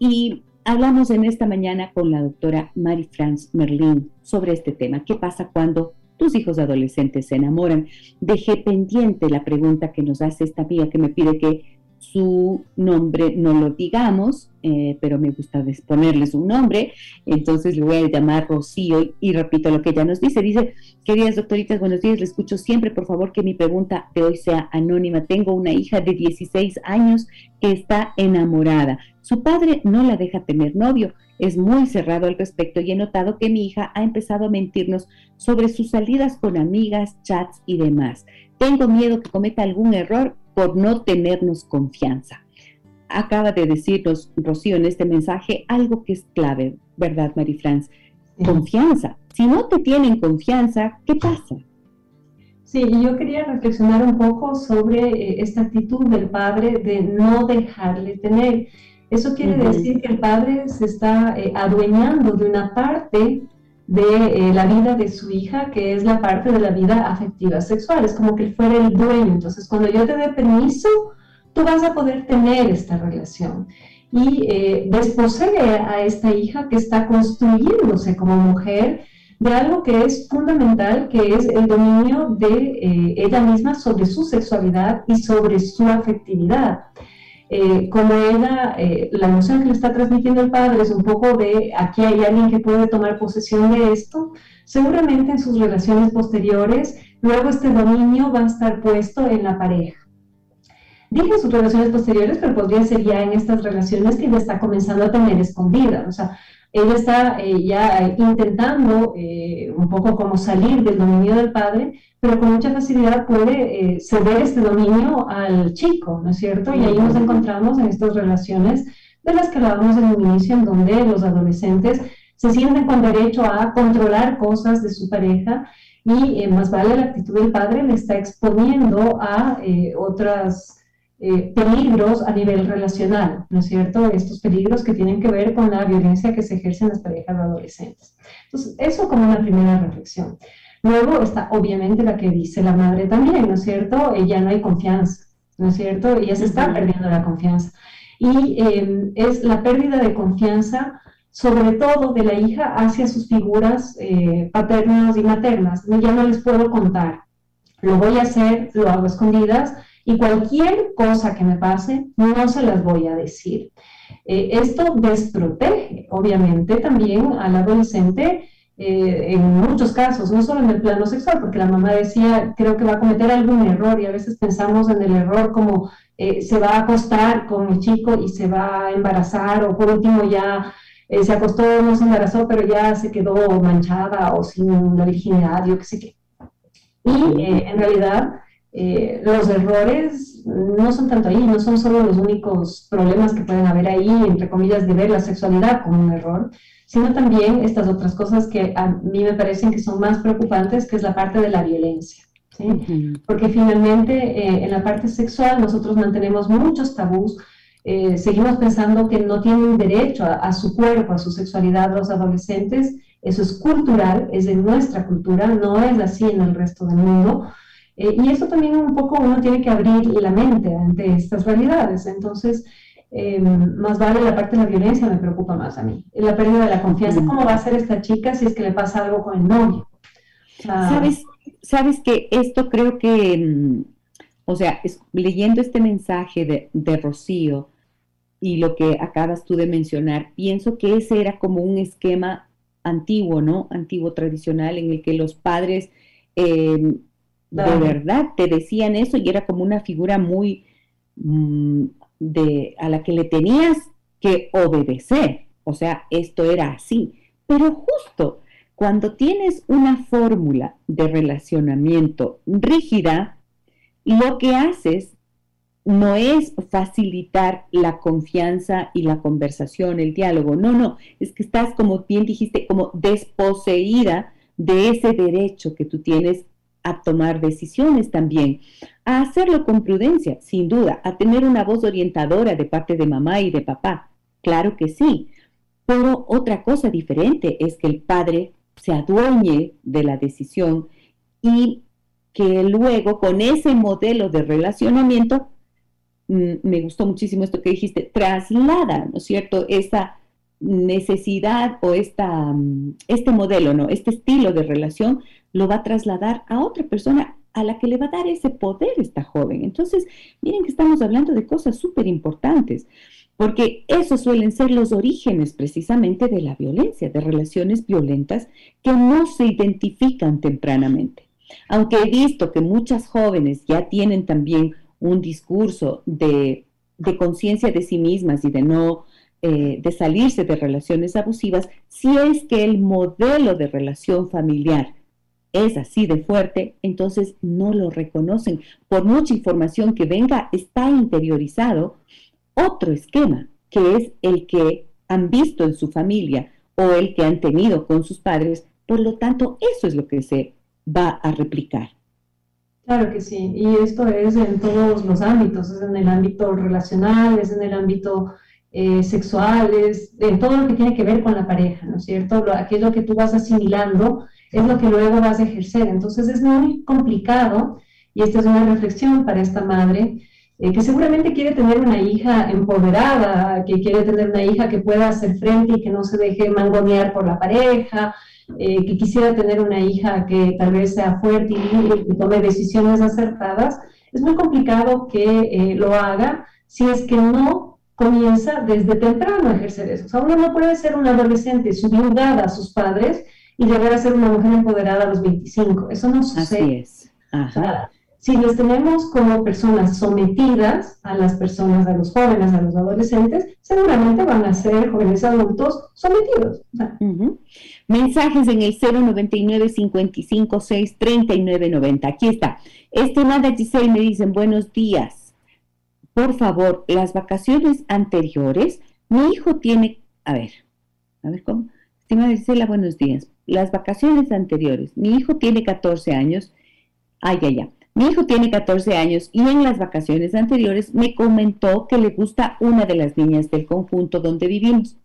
Y hablamos en esta mañana con la doctora Marie-France Merlin sobre este tema. ¿Qué pasa cuando tus hijos adolescentes se enamoran. Dejé pendiente la pregunta que nos hace esta amiga que me pide que su nombre no lo digamos, eh, pero me gusta ponerles un nombre, entonces le voy a llamar Rocío y repito lo que ella nos dice. Dice, queridas doctoritas, buenos días, le escucho siempre, por favor que mi pregunta de hoy sea anónima. Tengo una hija de 16 años que está enamorada. Su padre no la deja tener novio, es muy cerrado al respecto y he notado que mi hija ha empezado a mentirnos sobre sus salidas con amigas, chats y demás. Tengo miedo que cometa algún error por no tenernos confianza. Acaba de decirnos Rocío en este mensaje algo que es clave, ¿verdad, Marie-France? Confianza. Si no te tienen confianza, ¿qué pasa? Sí, y yo quería reflexionar un poco sobre eh, esta actitud del padre de no dejarle tener. Eso quiere decir que el padre se está eh, adueñando de una parte de eh, la vida de su hija, que es la parte de la vida afectiva sexual. Es como que él fuera el dueño. Entonces, cuando yo te dé permiso, tú vas a poder tener esta relación. Y eh, desposee a esta hija que está construyéndose como mujer de algo que es fundamental, que es el dominio de ella misma sobre su sexualidad y sobre su afectividad eh, como era eh, la noción que le está transmitiendo el padre es un poco de aquí hay alguien que puede tomar posesión de esto, seguramente en sus relaciones posteriores, luego este dominio va a estar puesto en la pareja. Dije sus relaciones posteriores, pero podría ser ya en estas relaciones que ya está comenzando a tener escondida. O sea, ella está eh, ya intentando eh, un poco como salir del dominio del padre, pero con mucha facilidad puede eh, ceder este dominio al chico, ¿no es cierto? Y ahí nos encontramos en estas relaciones de las que hablábamos en un inicio, en donde los adolescentes se sienten con derecho a controlar cosas de su pareja y más vale la actitud del padre le está exponiendo a otras eh, peligros a nivel relacional, ¿no es cierto? Estos peligros que tienen que ver con la violencia que se ejerce en las parejas adolescentes. Entonces, eso como una primera reflexión. Luego está obviamente la que dice la madre también, ¿no es cierto? Ella no hay confianza, ¿no es cierto? Ella se está perdiendo la confianza. Y em, es la pérdida de confianza sobre todo de la hija hacia sus figuras eh, paternas y maternas. Ya no les puedo contar. Lo voy a hacer, lo hago escondidas y cualquier cosa que me pase, no se las voy a decir. Eh, esto desprotege, obviamente, también al adolescente eh, en muchos casos, no solo en el plano sexual, porque la mamá decía, creo que va a cometer algún error y a veces pensamos en el error como eh, se va a acostar con el chico y se va a embarazar o por último ya se acostó, no se embarazó, pero ya se quedó manchada o sin la virginidad, yo qué sé qué. Y eh, en realidad eh, los errores no son tanto ahí, no son solo los únicos problemas que pueden haber ahí, entre comillas, de ver la sexualidad como un error, sino también estas otras cosas que a mí me parecen que son más preocupantes, que es la parte de la violencia. Porque finalmente eh, en la parte sexual nosotros mantenemos muchos tabús, eh, seguimos pensando que no tienen derecho a, su cuerpo, a su sexualidad los adolescentes, eso es cultural, es de nuestra cultura, no es así en el resto del mundo. Eh, y eso también un poco uno tiene que abrir la mente ante estas realidades. Entonces, más vale la parte de la violencia, me preocupa más a mí. La pérdida de la confianza, ¿cómo va a ser esta chica si es que le pasa algo con el novio? ¿Sabes? sabes que esto creo que, mm, o sea, leyendo este mensaje de, de Rocío y lo que acabas tú de mencionar, pienso que ese era como un esquema antiguo, ¿no? Antiguo tradicional en el que los padres de verdad te decían eso y era como una figura muy mm, de a la que le tenías que obedecer. O sea, esto era así. Pero justo cuando tienes una fórmula de relacionamiento rígida, lo que haces no es facilitar la confianza y la conversación, el diálogo. No, no, es que estás, como bien dijiste, como desposeída de ese derecho que tú tienes a tomar decisiones también, a hacerlo con prudencia, sin duda, a tener una voz orientadora de parte de mamá y de papá. Claro que sí. Pero otra cosa diferente es que el padre se adueñe de la decisión y que luego con ese modelo de relacionamiento, mm, me gustó muchísimo esto que dijiste, traslada, ¿no es cierto?, esa necesidad o esta, mm, este modelo, ¿no? Este estilo de relación lo va a trasladar a otra persona a la que le va a dar ese poder esta joven. Entonces, miren que estamos hablando de cosas súper importantes porque esos suelen ser los orígenes precisamente de la violencia, de relaciones violentas que no se identifican tempranamente. Aunque he visto que muchas jóvenes ya tienen también un discurso de, conciencia de sí mismas y de no eh, de salirse de relaciones abusivas, si es que el modelo de relación familiar es así de fuerte, entonces no lo reconocen. Por mucha información que venga, está interiorizado otro esquema, que es el que han visto en su familia o el que han tenido con sus padres. Por lo tanto, eso es lo que se va a replicar. Claro que sí, y esto es en todos los ámbitos, es en el ámbito relacional, es en el ámbito eh, sexual, es en todo lo que tiene que ver con la pareja, ¿no es cierto? aquello que tú vas asimilando es lo que luego vas a ejercer. Entonces es muy complicado, y esta es una reflexión para esta madre, eh, que seguramente quiere tener una hija empoderada, que quiere tener una hija que pueda hacer frente y que no se deje mangonear por la pareja, eh, que quisiera tener una hija que tal vez sea fuerte y, tome decisiones acertadas, es muy complicado que eh, lo haga si es que no comienza desde temprano a ejercer eso. O uno no puede ser un adolescente subyugada a sus padres y llegar a ser una mujer empoderada a los 25. Eso no sucede. Así es. Ajá si les tenemos como personas sometidas a las personas, a los jóvenes, a los adolescentes, seguramente van a ser jóvenes adultos sometidos. Mensajes en el 099 556 3990. Aquí está. Estimada Giselle, me dicen buenos días. Por favor, las vacaciones anteriores, mi hijo tiene, a ver, a ver cómo. Estimada Gisela, buenos días. Las vacaciones anteriores, mi hijo tiene 14 años. Ay, ay. Mi hijo tiene 14 años y en las vacaciones anteriores me comentó que le gusta una de las niñas del conjunto donde vivimos.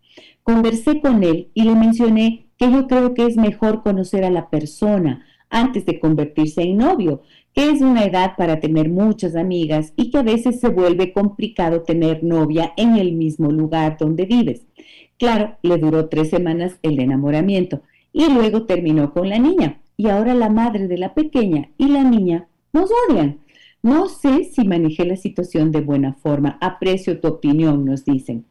Conversé con él y le mencioné que yo creo que es mejor conocer a la persona antes de convertirse en novio, que es una edad para tener muchas amigas y que a veces se vuelve complicado tener novia en el mismo lugar donde vives. Claro, le duró tres semanas el enamoramiento y luego terminó con la niña y ahora la madre de la pequeña y la niña nos odian. No sé si manejé la situación de buena forma. Aprecio tu opinión, nos dicen.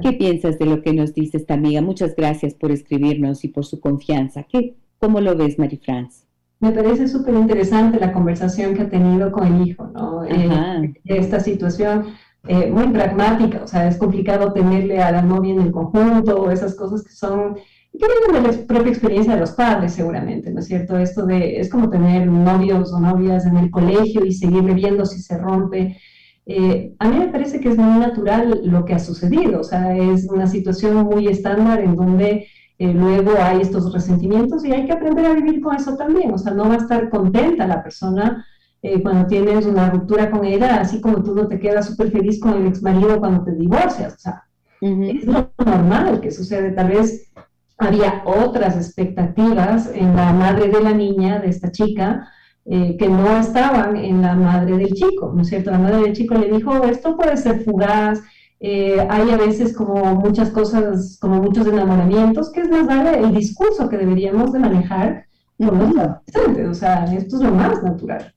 ¿Qué piensas de lo que nos dice esta amiga? Muchas gracias por escribirnos y por su confianza. ¿Qué, ¿Cómo lo ves, Mari France? Me parece súper interesante la conversación que ha tenido con el hijo, ¿no? Eh, esta situación eh, muy pragmática, o sea, es complicado tenerle a la novia en el conjunto, o esas cosas que son Que vienen de la propia experiencia de los padres, seguramente, ¿no es cierto? Esto de, es como tener novios o novias en el colegio y seguirle viendo si se rompe. Eh, a mí me parece que es muy natural lo que ha sucedido, o sea, es una situación muy estándar en donde eh, luego hay estos resentimientos y hay que aprender a vivir con eso también, o sea, no va a estar contenta la persona eh, cuando tienes una ruptura con ella, así como tú no te quedas súper feliz con el ex marido cuando te divorcias, o sea, es lo normal que sucede, tal vez había otras expectativas en la madre de la niña, de esta chica, eh, que no estaban en la madre del chico, ¿no es cierto? La madre del chico le dijo, esto puede ser fugaz, eh, hay a veces como muchas cosas, como muchos enamoramientos, que es más vale el discurso que deberíamos de manejar con los adolescentes, o sea, esto es lo más natural.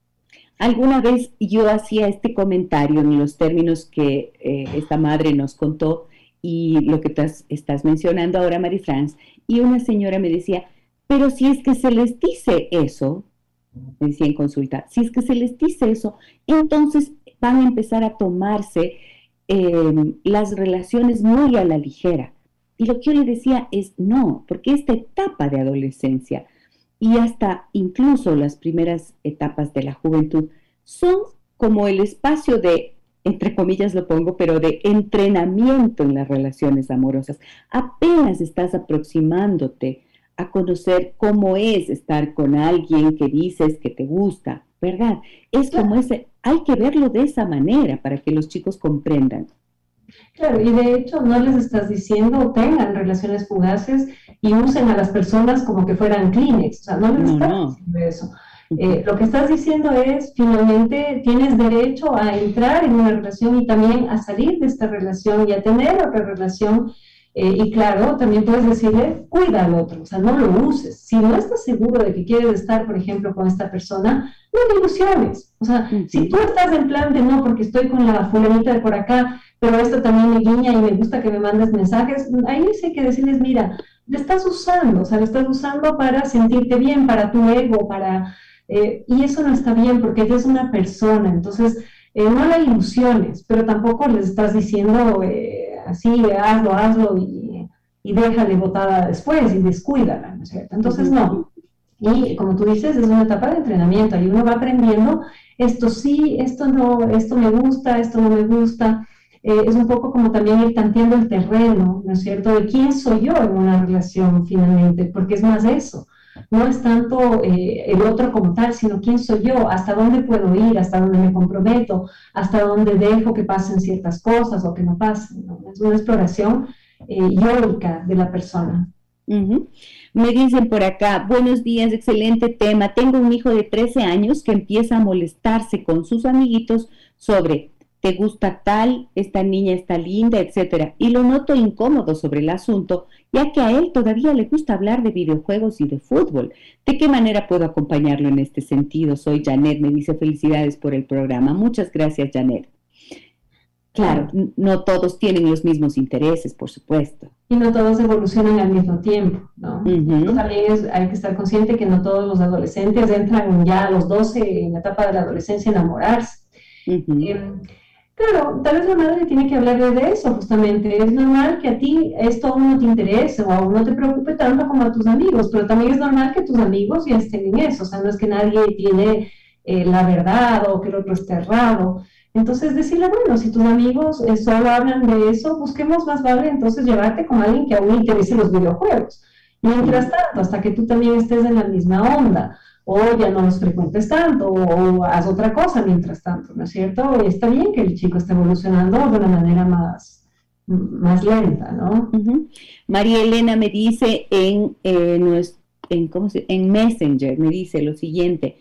Alguna vez yo hacía este comentario en los términos que eh, esta madre nos contó y lo que estás, mencionando ahora, Marie-France, y una señora me decía, pero si es que se les dice eso, me decía en consulta, si es que se les dice eso, entonces van a empezar a tomarse em, las relaciones muy a la ligera. Y lo que yo le decía es no, porque esta etapa de adolescencia y hasta incluso las primeras etapas de la juventud son como el espacio de, entre comillas lo pongo, pero de entrenamiento en las relaciones amorosas. Apenas estás aproximándote a conocer cómo es estar con alguien que dices que te gusta, ¿verdad? Es como ese, hay que verlo de esa manera para que los chicos comprendan. Claro, y de hecho no les estás diciendo tengan relaciones fugaces y usen a las personas como que fueran Kleenex, o sea, no les estás diciendo eso. Eh, lo que estás diciendo es, finalmente, tienes derecho a entrar en una relación y también a salir de esta relación y a tener otra relación eh, y claro, también puedes decirle, cuida al otro, o sea, no lo uses. Si no estás seguro de que quieres estar, por ejemplo, con esta persona, no te ilusiones. O sea, si tú estás en plan de no, porque estoy con la fulanita de por acá, pero esto también me guiña y me gusta que me mandes mensajes, ahí sí hay que decirles, mira, le estás usando, o sea, le estás usando para sentirte bien, para tu ego, para... Eh, y eso no está bien porque ella es una persona, entonces eh, no la ilusiones, pero tampoco les estás diciendo así, hazlo, hazlo y, y déjale botada después y descuídala, ¿no es cierto? Entonces, no. Y como tú dices, es una etapa de entrenamiento y uno va aprendiendo esto sí, esto no, esto me gusta, esto no me gusta. Eh, es un poco como también ir tanteando el terreno, ¿no es cierto? De quién soy yo en una relación finalmente, porque es más eso. No es tanto eh, el otro como tal, sino quién soy yo, hasta dónde puedo ir, hasta dónde me comprometo, hasta dónde dejo que pasen ciertas cosas o que no pasen. Es una exploración eh, de la persona. Me dicen por acá, buenos días, excelente tema. Tengo un hijo de 13 años que empieza a molestarse con sus amiguitos sobre te gusta tal, esta niña está linda, etcétera. Y lo noto incómodo sobre el asunto, ya que a él todavía le gusta hablar de videojuegos y de fútbol. ¿De qué manera puedo acompañarlo en este sentido? Soy Janet, me dice felicidades por el programa. Muchas gracias, Janet. Claro, no todos tienen los mismos intereses, por supuesto. Y no todos evolucionan al mismo tiempo, ¿no? También hay que estar consciente que no todos los adolescentes entran ya a los 12 en la etapa de la adolescencia a enamorarse. Claro, tal vez la madre tiene que hablar de eso justamente. Es normal que a ti esto aún no te interese o aún no te preocupe tanto como a tus amigos, pero también es normal que tus amigos ya estén en eso. O sea, no es que nadie tiene eh, la verdad o que el otro esté errado. Entonces decirle, bueno, si tus amigos eh, solo hablan de eso, busquemos más vale entonces llevarte con alguien que aún interese los videojuegos. Mientras tanto, hasta que tú también estés en la misma onda o ya no los frecuentes tanto, o, haz otra cosa mientras tanto, ¿no es cierto? Está bien que el chico esté evolucionando de una manera más, más lenta, ¿no? María Elena me dice en, eh, en, ¿cómo se, en Messenger, me dice lo siguiente,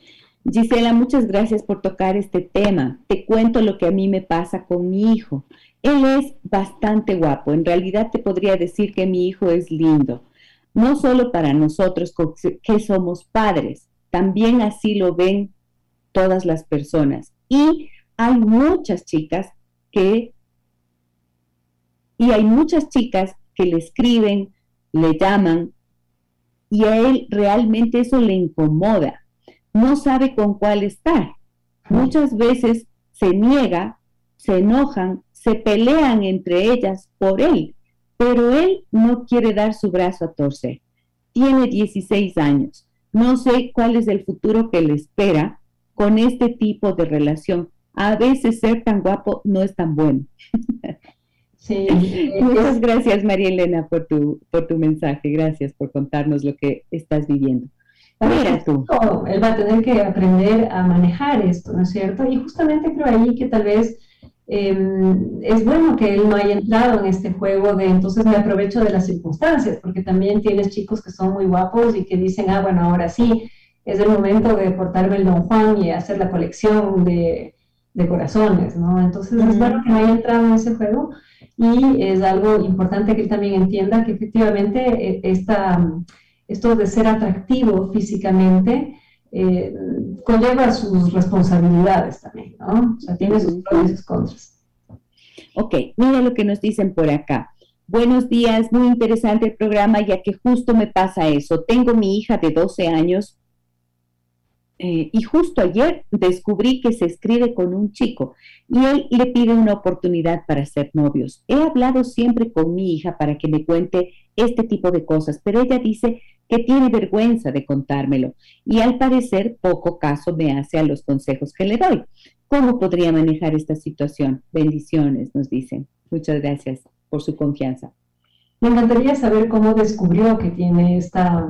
Gisela, muchas gracias por tocar este tema. Te cuento lo que a mí me pasa con mi hijo. Él es bastante guapo. En realidad te podría decir que mi hijo es lindo. No solo para nosotros que somos padres, también así lo ven todas las personas. Y hay muchas chicas que, y hay muchas chicas que le escriben, le llaman, y a él realmente eso le incomoda. No sabe con cuál estar. Muchas veces se niega, se enojan, se pelean entre ellas por él, pero él no quiere dar su brazo a torcer. Tiene 16 años. No sé cuál es el futuro que le espera con este tipo de relación. A veces ser tan guapo no es tan bueno. Sí, Muchas gracias, María Elena, por tu, por tu mensaje. Gracias por contarnos lo que estás viviendo. Mira tú. Él va a tener que aprender a manejar esto, ¿no es cierto? Y justamente creo ahí que tal vez Em, es bueno que él no haya entrado en este juego de entonces me aprovecho de las circunstancias, porque también tienes chicos que son muy guapos y que dicen, ah, bueno, ahora sí, es el momento de portarme el Don Juan y hacer la colección de, de corazones, ¿no? Entonces es bueno que no haya entrado en ese juego y es algo importante que él también entienda que efectivamente eh, esta, esto de ser atractivo físicamente, eh, conlleva sus responsabilidades también, ¿no? O sea, tiene sus pros y sus contras. Ok, mira lo que nos dicen por acá. Buenos días, muy interesante el programa, ya que justo me pasa eso. Tengo mi hija de 12 años eh, y justo ayer descubrí que se escribe con un chico y él le pide una oportunidad para ser novios. He hablado siempre con mi hija para que me cuente este tipo de cosas, pero ella dice que tiene vergüenza de contármelo y al parecer poco caso me hace a los consejos que le doy. ¿Cómo podría manejar esta situación? Bendiciones, nos dicen. Muchas gracias por su confianza. Me encantaría saber cómo descubrió que tiene esta,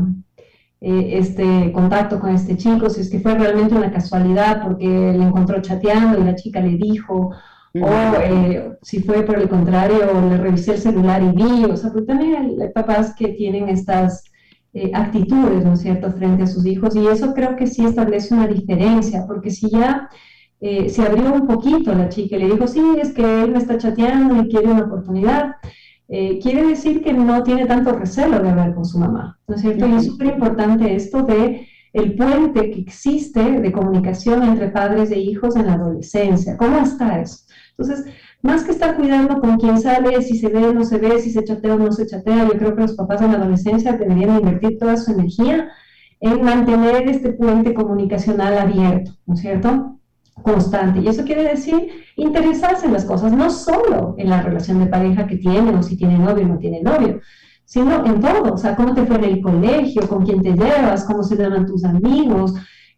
eh, este contacto con este chico, si es que fue realmente una casualidad porque le encontró chateando y la chica le dijo, o eh, si fue por el contrario, le revisé el celular y vi, o sea, porque también hay papás que tienen estas eh, actitudes, ¿no es cierto?, frente a sus hijos. Y eso creo que sí establece una diferencia, porque si ya eh, se abrió un poquito la chica y le dijo, sí, es que él me está chateando y quiere una oportunidad, eh, quiere decir que no tiene tanto recelo de hablar con su mamá, ¿no es cierto? Y es súper importante esto de el puente que existe de comunicación entre padres e hijos en la adolescencia. ¿Cómo está eso? Entonces, más que estar cuidando con quién sale, si se ve o no se ve, si se chatea o no se chatea, yo creo que los papás en la adolescencia deberían invertir toda su energía en mantener este puente comunicacional abierto, ¿no es cierto? Constante. Y eso quiere decir interesarse en las cosas, no solo en la relación de pareja que tienen o si tiene novio o no tiene novio, sino en todo. O sea, cómo te fue en el colegio, con quién te llevas, cómo se llaman tus amigos,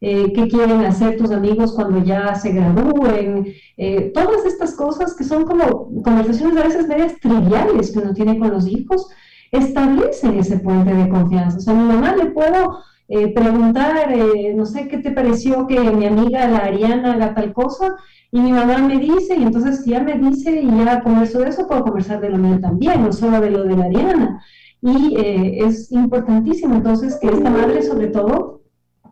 eh, qué quieren hacer tus amigos cuando ya se gradúen, eh, todas estas cosas que son como conversaciones a veces medias triviales que uno tiene con los hijos, establecen ese puente de confianza. O sea, a mi mamá le puedo eh, preguntar, no sé, ¿qué te pareció que mi amiga la Ariana haga tal cosa? Y mi mamá me dice, y entonces si ya me dice y ya converso de eso, puedo conversar de lo mío también, no solo de lo de la Ariana. Y es importantísimo entonces que esta madre sobre todo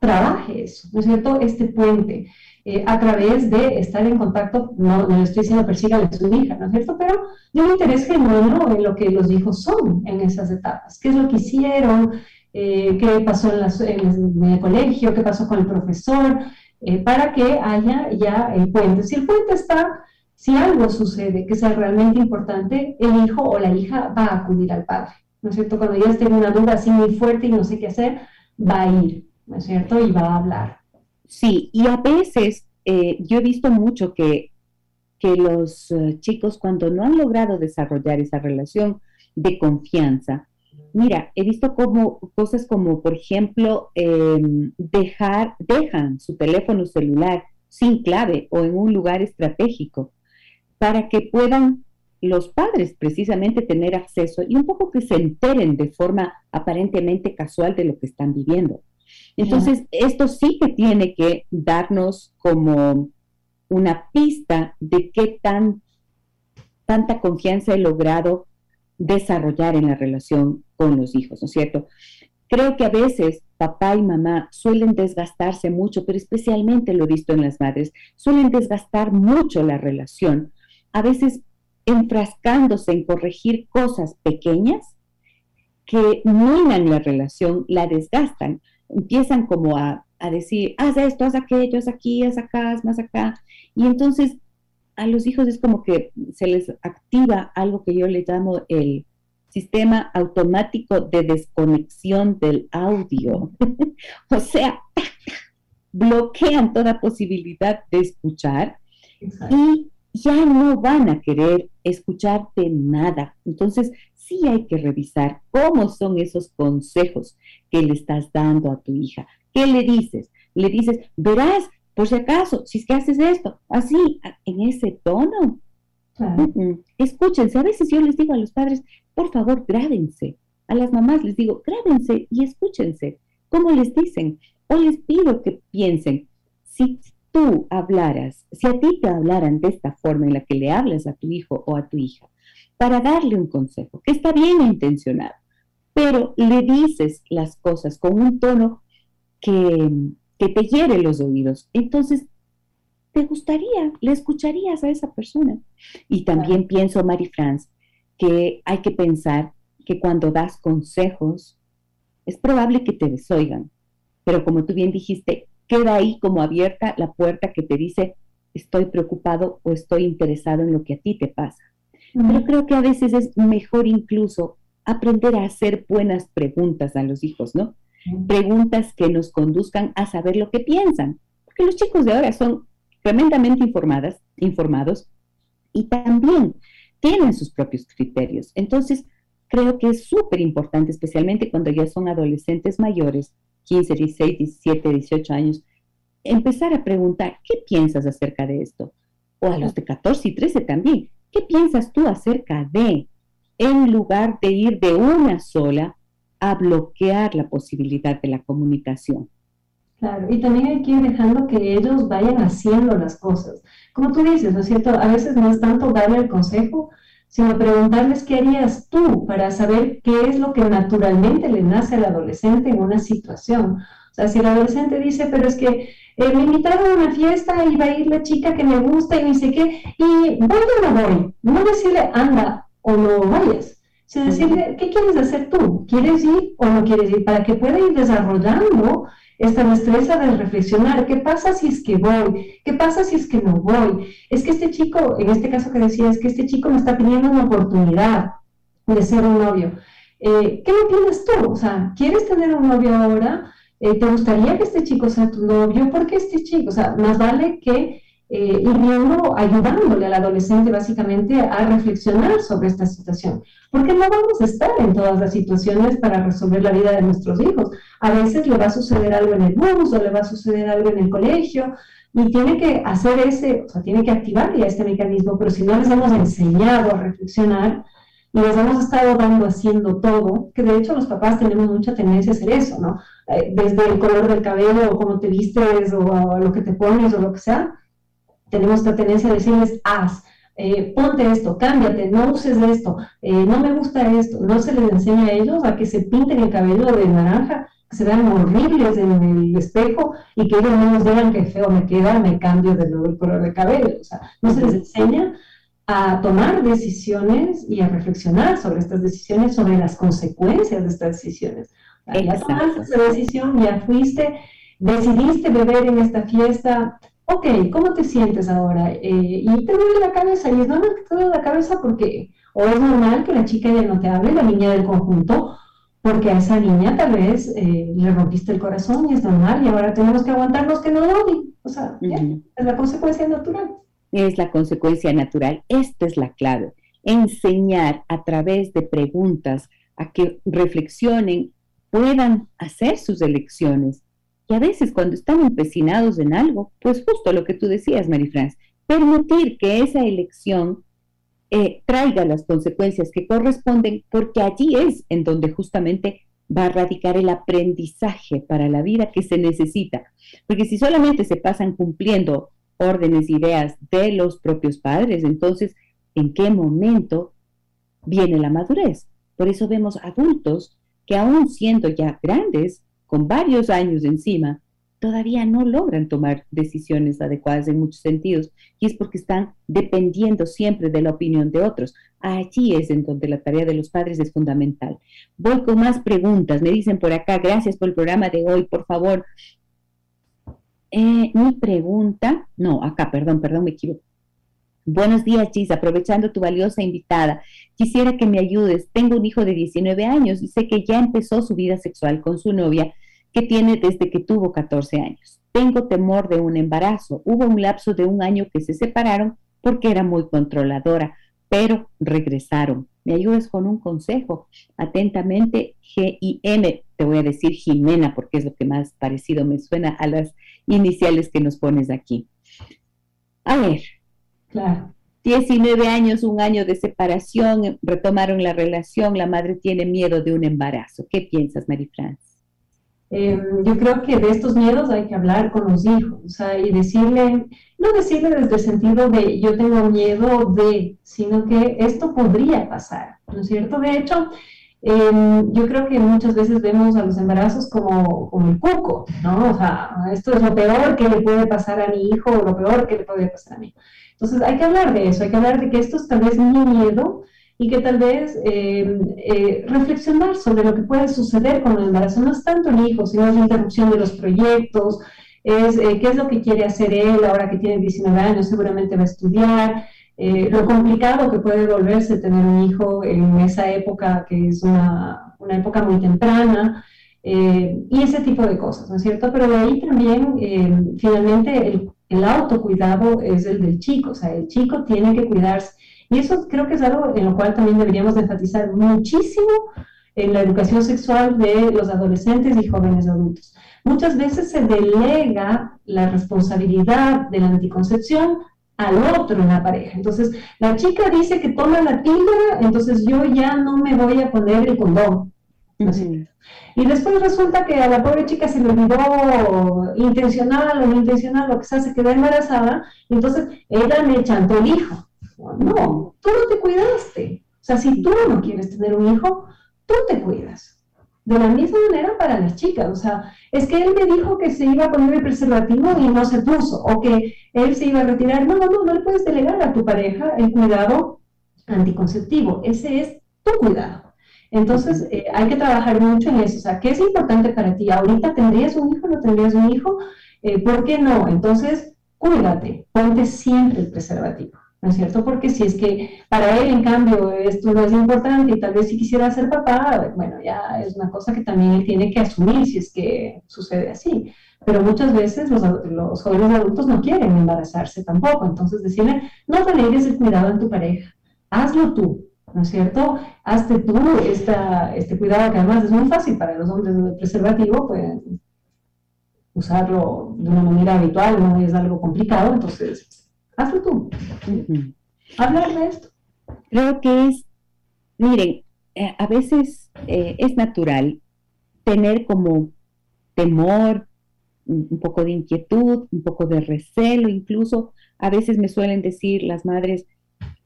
trabaje eso, ¿no es cierto? Este puente. Eh, a través de estar en contacto, no, no estoy diciendo persiga a su hija, ¿no es cierto? Pero de un interés genuino en lo que los hijos son en esas etapas, qué es lo que hicieron, eh, qué pasó en, el colegio, qué pasó con el profesor, eh, para que haya ya el puente. Si el puente está, si algo sucede que sea realmente importante, el hijo o la hija va a acudir al padre, ¿no es cierto? Cuando ya en una duda así muy fuerte y no sé qué hacer, va a ir. ¿No es cierto? Y va a hablar. Sí, y a veces eh, yo he visto mucho que, que los eh, chicos cuando no han logrado desarrollar esa relación de confianza, mira, he visto como cosas como, por ejemplo, em, dejar, dejan su teléfono celular sin clave o en un lugar estratégico para que puedan los padres precisamente tener acceso y un poco que se enteren de forma aparentemente casual de lo que están viviendo. Entonces, esto sí que tiene que darnos como una pista de qué tan, tanta confianza he logrado desarrollar en la relación con los hijos, ¿no es cierto? Creo que a veces papá y mamá suelen desgastarse mucho, pero especialmente lo he visto en las madres, suelen desgastar mucho la relación, a veces enfrascándose en corregir cosas pequeñas que minan la relación, la desgastan empiezan como a, decir, haz esto, haz aquello, haz aquí, haz acá, haz más acá. Y entonces a los hijos es como que se les activa algo que yo le llamo el sistema automático de desconexión del audio. o sea, bloquean toda posibilidad de escuchar y ya no van a querer escucharte nada. Entonces, sí hay que revisar cómo son esos consejos que le estás dando a tu hija. ¿Qué le dices? Le dices, verás, por si acaso, si es que haces esto, así, en ese tono. Escúchense, a veces yo les digo a los padres, por favor, grábense. A las mamás les digo, grábense y escúchense. ¿Cómo les dicen? O les pido que piensen, si tú hablaras, si a ti te hablaran de esta forma en la que le hablas a tu hijo o a tu hija, para darle un consejo, que está bien intencionado, pero le dices las cosas con un tono que, que te hiere los oídos, entonces te gustaría, le escucharías a esa persona. Y también pienso, Mari France, que hay que pensar que cuando das consejos, es probable que te desoigan, pero como tú bien dijiste, queda ahí como abierta la puerta que te dice, estoy preocupado o estoy interesado en lo que a ti te pasa. Pero creo que a veces es mejor incluso aprender a hacer buenas preguntas a los hijos, ¿no? Preguntas que nos conduzcan a saber lo que piensan, porque los chicos de ahora son tremendamente informadas, informados y también tienen sus propios criterios. Entonces, creo que es súper importante, especialmente cuando ya son adolescentes mayores, 15, 16, 17, 18 años, empezar a preguntar, ¿qué piensas acerca de esto? O a los de 14 y 13 también, ¿qué piensas tú acerca de? En lugar de ir de una sola a bloquear la posibilidad de la comunicación. Claro, y también hay que ir dejando que ellos vayan haciendo las cosas. Como tú dices, ¿no es cierto? A veces no es tanto darle el consejo, sino preguntarles qué harías tú para saber qué es lo que naturalmente le nace al adolescente en una situación. O sea, si el adolescente dice, pero es que eh, me invitaron a una fiesta y va a ir la chica que me gusta y dice qué, y voy o no voy, no decirle anda o no vayas, sino decirle, ¿qué quieres hacer tú? ¿Quieres ir o no quieres ir? Para que pueda ir desarrollando esta destreza de reflexionar, ¿qué pasa si es que voy? ¿Qué pasa si es que no voy? Es que este chico, en este caso que decía, es que este chico me está pidiendo una oportunidad de ser un novio. Eh, ¿Qué opinas tú? O sea, ¿quieres tener un novio ahora? Eh, ¿Te gustaría que este chico sea tu novio? ¿Por qué este chico? O sea, más vale que eh, ir viendo, ayudándole al adolescente básicamente a reflexionar sobre esta situación. Porque no vamos a estar en todas las situaciones para resolver la vida de nuestros hijos. A veces le va a suceder algo en el bus o le va a suceder algo en el colegio y tiene que hacer ese, o sea, tiene que activar ya este mecanismo, pero si no les hemos enseñado a reflexionar, y les hemos estado dando haciendo todo, que de hecho los papás tenemos mucha tendencia a hacer eso, ¿no? Eh, desde el color del cabello o cómo te vistes o lo que te pones o lo que sea, tenemos esta tendencia a decirles, haz, eh, ponte esto, cámbiate, no uses esto, eh, no me gusta esto, no se les enseña a ellos a que se pinten el cabello de naranja, que se vean horribles en el espejo y que ellos nos digan que feo me queda, me cambio de nuevo el color de cabello, o sea, no se les enseña a tomar decisiones y a reflexionar sobre estas decisiones, sobre las consecuencias de estas decisiones. Ya tomaste esa decisión, ya fuiste, decidiste beber en esta fiesta, ok, ¿cómo te sientes ahora? Eh, y te duele la cabeza, y es normal que te duele la cabeza porque, o es normal que la chica ya no te hable, la niña del conjunto, porque a esa niña tal vez eh, le rompiste el corazón y es normal, y ahora tenemos que aguantarnos que no odien. O sea, es la consecuencia natural. Es la consecuencia natural. Esta es la clave. Enseñar a través de preguntas a que reflexionen, puedan hacer sus elecciones y a veces cuando están empecinados en algo, pues justo lo que tú decías, Marifrance, permitir que esa elección eh, traiga las consecuencias que corresponden, porque allí es en donde justamente va a radicar el aprendizaje para la vida que se necesita. Porque si solamente se pasan cumpliendo órdenes, ideas de los propios padres, entonces, ¿en qué momento viene la madurez? Por eso vemos adultos que aún siendo ya grandes, con varios años encima, todavía no logran tomar decisiones adecuadas en muchos sentidos y es porque están dependiendo siempre de la opinión de otros. Allí es en donde la tarea de los padres es fundamental. Voy con más preguntas. Me dicen por acá, gracias por el programa de hoy, por favor. Eh, mi pregunta, no, acá, perdón, perdón, me equivoco. Buenos días, Gis. Aprovechando tu valiosa invitada, quisiera que me ayudes. Tengo un hijo de 19 años y sé que ya empezó su vida sexual con su novia, que tiene desde que tuvo 14 años. Tengo temor de un embarazo. Hubo un lapso de un año que se separaron porque era muy controladora. pero regresaron. ¿Me ayudas con un consejo? Atentamente, G-I-M, te voy a decir Jimena, porque es lo que más parecido me suena a las iniciales que nos pones aquí. A ver. Claro. 19 años, un año de separación, retomaron la relación, la madre tiene miedo de un embarazo. ¿Qué piensas, Marifrance? Eh, yo creo que de estos miedos hay que hablar con los hijos o sea, y decirle, no decirle desde el sentido de yo tengo miedo de, sino que esto podría pasar, ¿no es cierto? De hecho, em, yo creo que muchas veces vemos a los embarazos como, como el cuco, ¿no? O sea, esto es lo peor que le puede pasar a mi hijo o lo peor que le puede pasar a mí. Entonces hay que hablar de eso, hay que hablar de que esto es tal vez mi miedo y que tal vez eh, eh, reflexionar sobre lo que puede suceder con el embarazo. No es tanto el hijo, sino la interrupción de los proyectos, es eh, qué es lo que quiere hacer él ahora que tiene 19 años, seguramente va a estudiar, lo complicado que puede volverse tener un hijo en esa época que es una, una época muy temprana. y ese tipo de cosas, ¿no es cierto? Pero de ahí también, finalmente, el, el autocuidado es el del chico, o sea, el chico tiene que cuidarse y eso creo que es algo en lo cual también deberíamos enfatizar muchísimo en la educación sexual de los adolescentes y jóvenes adultos. Muchas veces se delega la responsabilidad de la anticoncepción al otro en la pareja. Entonces, la chica dice que toma la píldora, entonces yo ya no me voy a poner el condón. Y después resulta que a la pobre chica se le olvidó intencional o no intencional, lo que sea, se quedó embarazada, entonces ella me chantó el hijo. No, tú no te cuidaste. O sea, si tú no quieres tener un hijo, tú te cuidas. De la misma manera para las chicas, o sea, es que él me dijo que se iba a poner el preservativo y no se puso, o que él se iba a retirar. No, no, no, no le puedes delegar a tu pareja el cuidado anticonceptivo. Ese es tu cuidado. Entonces, eh, hay que trabajar mucho en eso. O sea, ¿qué es importante para ti? ¿Ahorita tendrías un hijo? ¿No tendrías un hijo? Eh, ¿Por qué no? Entonces, cuídate, ponte siempre el preservativo. ¿no es cierto? Porque si es que para él, en cambio, esto no es importante y tal vez si quisiera ser papá, bueno, ya es una cosa que también él tiene que asumir si es que sucede así. Pero muchas veces los, los jóvenes adultos no quieren embarazarse tampoco, entonces decirle, no delegues el cuidado en tu pareja, hazlo tú, ¿no es cierto? Hazte tú esta, este cuidado que además es muy fácil para los hombres del preservativo, pueden usarlo de una manera habitual, no es algo complicado, entonces hazlo tú. Hablar de esto. Creo que es, miren, eh, a veces eh, es natural tener como temor, un poco de inquietud, un poco de recelo, incluso a veces me suelen decir las madres,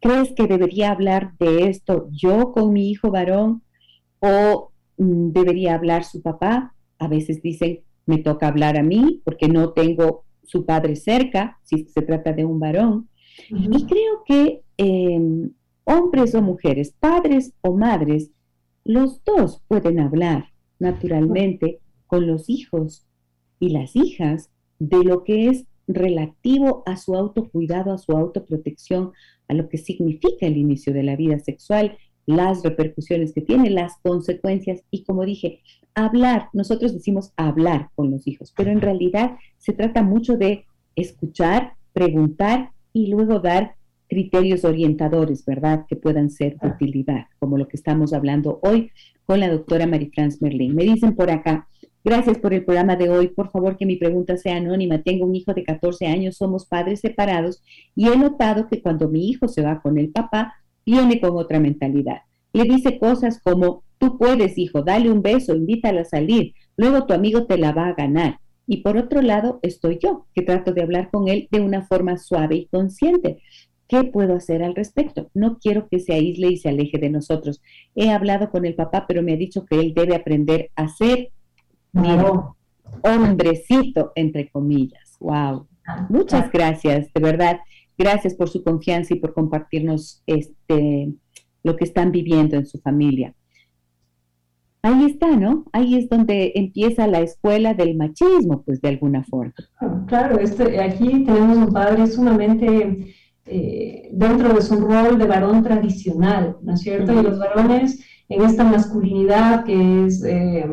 ¿crees que debería hablar de esto yo con mi hijo varón o mm, debería hablar su papá? A veces dicen, me toca hablar a mí porque no tengo su padre cerca, si se trata de un varón. Y creo que em, hombres o mujeres, padres o madres, los dos pueden hablar naturalmente con los hijos y las hijas de lo que es relativo a su autocuidado, a su autoprotección, a lo que significa el inicio de la vida sexual, las repercusiones que tiene, las consecuencias y como dije, hablar, nosotros decimos hablar con los hijos, pero en realidad se trata mucho de escuchar, preguntar y luego dar criterios orientadores, ¿verdad? Que puedan ser de utilidad, como lo que estamos hablando hoy con la doctora Marie-France Merlin. Me dicen por acá, gracias por el programa de hoy, por favor que mi pregunta sea anónima. Tengo un hijo de 14 años, somos padres separados y he notado que cuando mi hijo se va con el papá, viene con otra mentalidad. Le dice cosas como, Tú puedes, hijo, dale un beso, invítala a salir, luego tu amigo te la va a ganar. Y por otro lado estoy yo, que trato de hablar con él de una forma suave y consciente. ¿Qué puedo hacer al respecto? No quiero que se aísle y se aleje de nosotros. He hablado con el papá, pero me ha dicho que él debe aprender a ser hombrecito, entre comillas. Wow. Muchas gracias, de verdad. Gracias por su confianza y por compartirnos este, lo que están viviendo en su familia ahí está, ¿no? Ahí es donde empieza la escuela del machismo, pues de alguna forma. Claro, este, aquí tenemos un padre sumamente eh, dentro de su rol de varón tradicional, ¿no es cierto? Y los varones en esta masculinidad que es eh,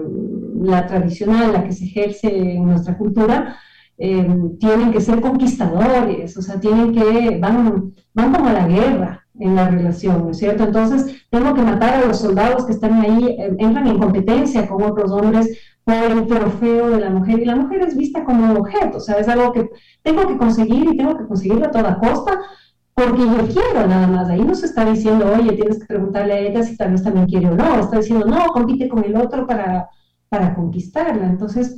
la tradicional, la que se ejerce en nuestra cultura, eh, tienen que ser conquistadores, o sea, tienen que, van, van como a la guerra, en la relación, ¿no es cierto? Entonces, tengo que matar a los soldados que están ahí, eh, entran en competencia con otros hombres por el trofeo de la mujer, y la mujer es vista como un objeto, o sea, es algo que tengo que conseguir y tengo que conseguirlo a toda costa, porque yo quiero nada más. Ahí no se está diciendo, oye, tienes que preguntarle a ella si tal vez también quiere o no. Está diciendo, no, compite con el otro para, para conquistarla. Entonces,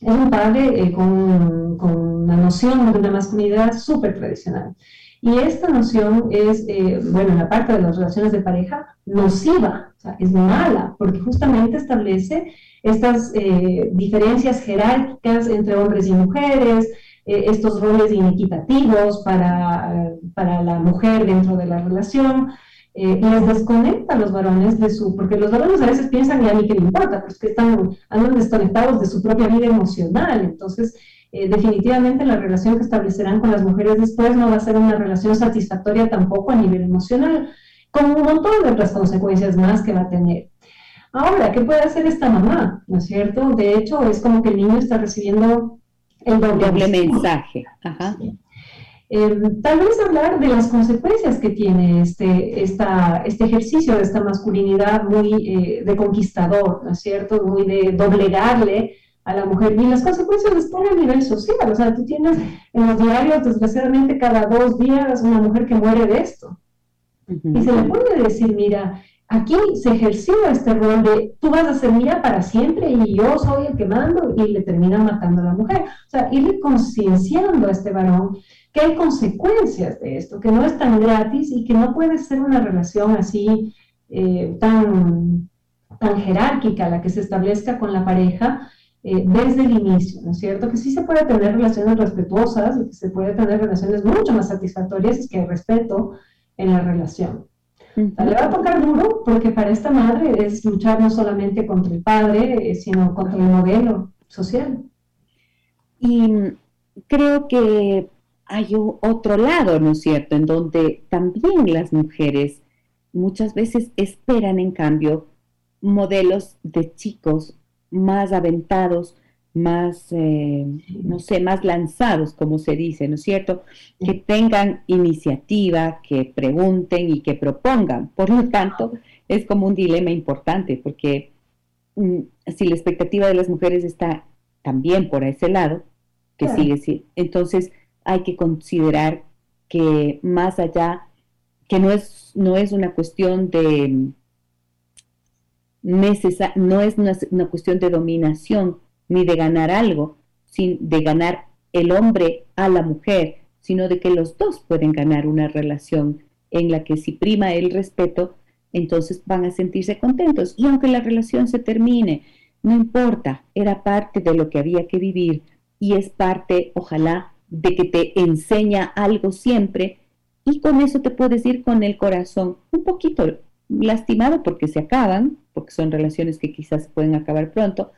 es un padre eh, con, con, una noción de una masculinidad súper tradicional. Y esta noción es, eh, bueno, en la parte de las relaciones de pareja, nociva, o sea, es mala, porque justamente establece estas eh, diferencias jerárquicas entre hombres y mujeres, eh, estos roles inequitativos para, para, la mujer dentro de la relación, eh, les desconecta a los varones de su, porque los varones a veces piensan y a mí que le importa, pero es que están, andan desconectados de su propia vida emocional, entonces eh, definitivamente la relación que establecerán con las mujeres después no va a ser una relación satisfactoria tampoco a nivel emocional, con un montón de otras consecuencias más que va a tener. Ahora, ¿qué puede hacer esta mamá? ¿No es cierto? De hecho, es como que el niño está recibiendo el doble, mensaje. Em, tal vez hablar de las consecuencias que tiene este, esta, este ejercicio de esta masculinidad muy eh, de conquistador, ¿no es cierto? Muy de doblegarle a la mujer. Y las consecuencias están a nivel social. O sea, tú tienes en los diarios, desgraciadamente, cada dos días una mujer que muere de esto. Y se le puede decir, mira, Aquí se ejerció este rol de tú vas a ser mía para siempre y yo soy el que mando y le termina matando a la mujer. O sea, irle concienciando a este varón que hay consecuencias de esto, que no es tan gratis y que no puede ser una relación así eh, tan, tan jerárquica la que se establezca con la pareja eh, desde el inicio, ¿no es cierto? Que sí se puede tener relaciones respetuosas y que se puede tener relaciones mucho más satisfactorias que respeto en la relación. Le va a tocar duro porque para esta madre es luchar no solamente contra el padre, eh, sino contra el modelo social. Y creo que hay otro lado, ¿no es cierto?, en donde también las mujeres muchas veces esperan, en cambio, modelos de chicos más aventados, más, eh, no sé, más lanzados, como se dice, ¿no es cierto? Que tengan iniciativa, que pregunten y que propongan. Por lo tanto, es como un dilema importante, porque mm, si la expectativa de las mujeres está también por ese lado, que sigue, sí, entonces hay que considerar que más allá, que no es, no es una cuestión de no es una cuestión de dominación, ni de ganar algo, sin, de ganar el hombre a la mujer, sino de que los dos pueden ganar una relación en la que si prima el respeto, entonces van a sentirse contentos. Y aunque la relación se termine, no importa, era parte de lo que había que vivir y es parte, ojalá, de que te enseña algo siempre y con eso te puedes ir con el corazón un poquito lastimado porque se acaban, porque son relaciones que quizás pueden acabar pronto,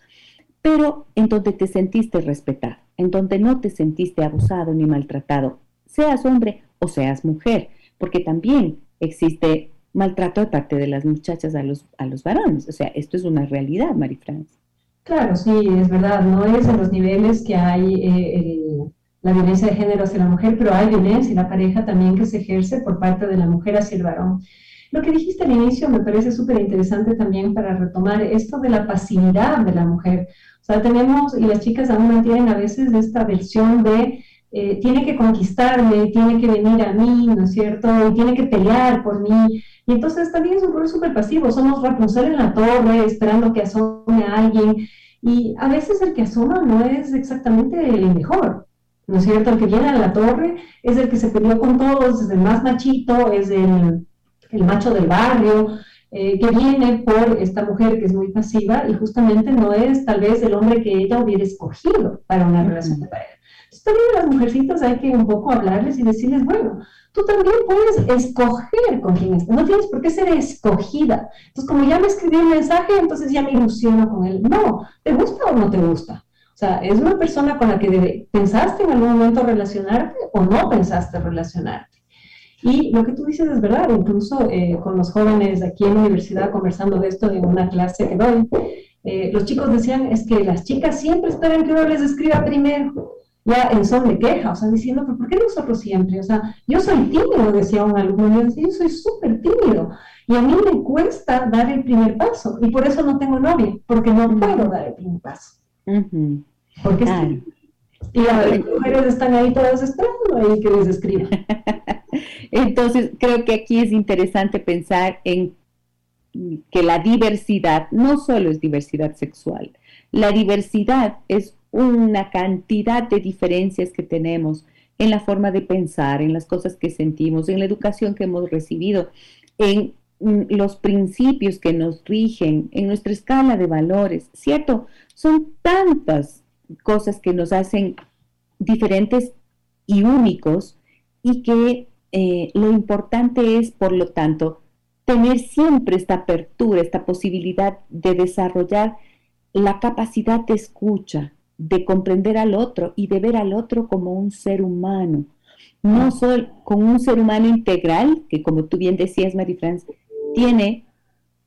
pero en donde te sentiste respetado, en donde no te sentiste abusado ni maltratado, seas hombre o seas mujer, porque también existe maltrato de parte de las muchachas a los, a los varones. O sea, esto es una realidad, Marifrance. Claro, sí, es verdad. No es en los niveles que hay eh, la violencia de género hacia la mujer, pero hay violencia en la pareja también que se ejerce por parte de la mujer hacia el varón. Lo que dijiste al inicio me parece súper interesante también para retomar esto de la pasividad de la mujer. O sea, tenemos, y las chicas aún mantienen a veces esta versión de eh, tiene que conquistarme, tiene que venir a mí, ¿no es cierto? Y tiene que pelear por mí. Y entonces también es un rol súper pasivo. Somos Rapunzel en la torre, esperando que asome a alguien. Y a veces el que asoma no es exactamente el mejor. ¿No es cierto? El que viene a la torre es el que se peleó con todos, es el más machito, es el el macho del barrio, eh, que viene por esta mujer que es muy pasiva y justamente no es tal vez el hombre que ella hubiera escogido para una relación de pareja. Entonces también a las mujercitas hay que un poco hablarles y decirles, bueno, tú también puedes escoger con quién estás, no tienes por qué ser escogida. Entonces como ya me escribí un mensaje, entonces ya me ilusiono con él. No, ¿te gusta o no te gusta? O sea, ¿es una persona con la que pensaste en algún momento relacionarte o no pensaste relacionarte? Y lo que tú dices es verdad, incluso eh, con los jóvenes aquí en la universidad conversando de esto en una clase que doy, eh, los chicos decían, es que las chicas siempre esperan que uno les escriba primero. ya en son de queja, o sea, diciendo, ¿por qué nosotros siempre? O sea, yo soy tímido, decía un alumno, yo decía, yo soy súper tímido, y a mí me cuesta dar el primer paso, y por eso no tengo novia, porque no puedo dar el primer paso. Porque sí. Y las mujeres están ahí todas esperando ahí que les escriban. Entonces, creo que aquí es interesante pensar en que la diversidad no solo es diversidad sexual, la diversidad es una cantidad de diferencias que tenemos en la forma de pensar, en las cosas que sentimos, en la educación que hemos recibido, en mm, los principios que nos rigen, en nuestra escala de valores, ¿cierto? Son tantas cosas que nos hacen diferentes y únicos y que eh, lo importante es, por lo tanto, tener siempre esta apertura, esta posibilidad de desarrollar la capacidad de escucha, de comprender al otro y de ver al otro como un ser humano, no solo con un ser humano integral, que como tú bien decías, Marie France, tiene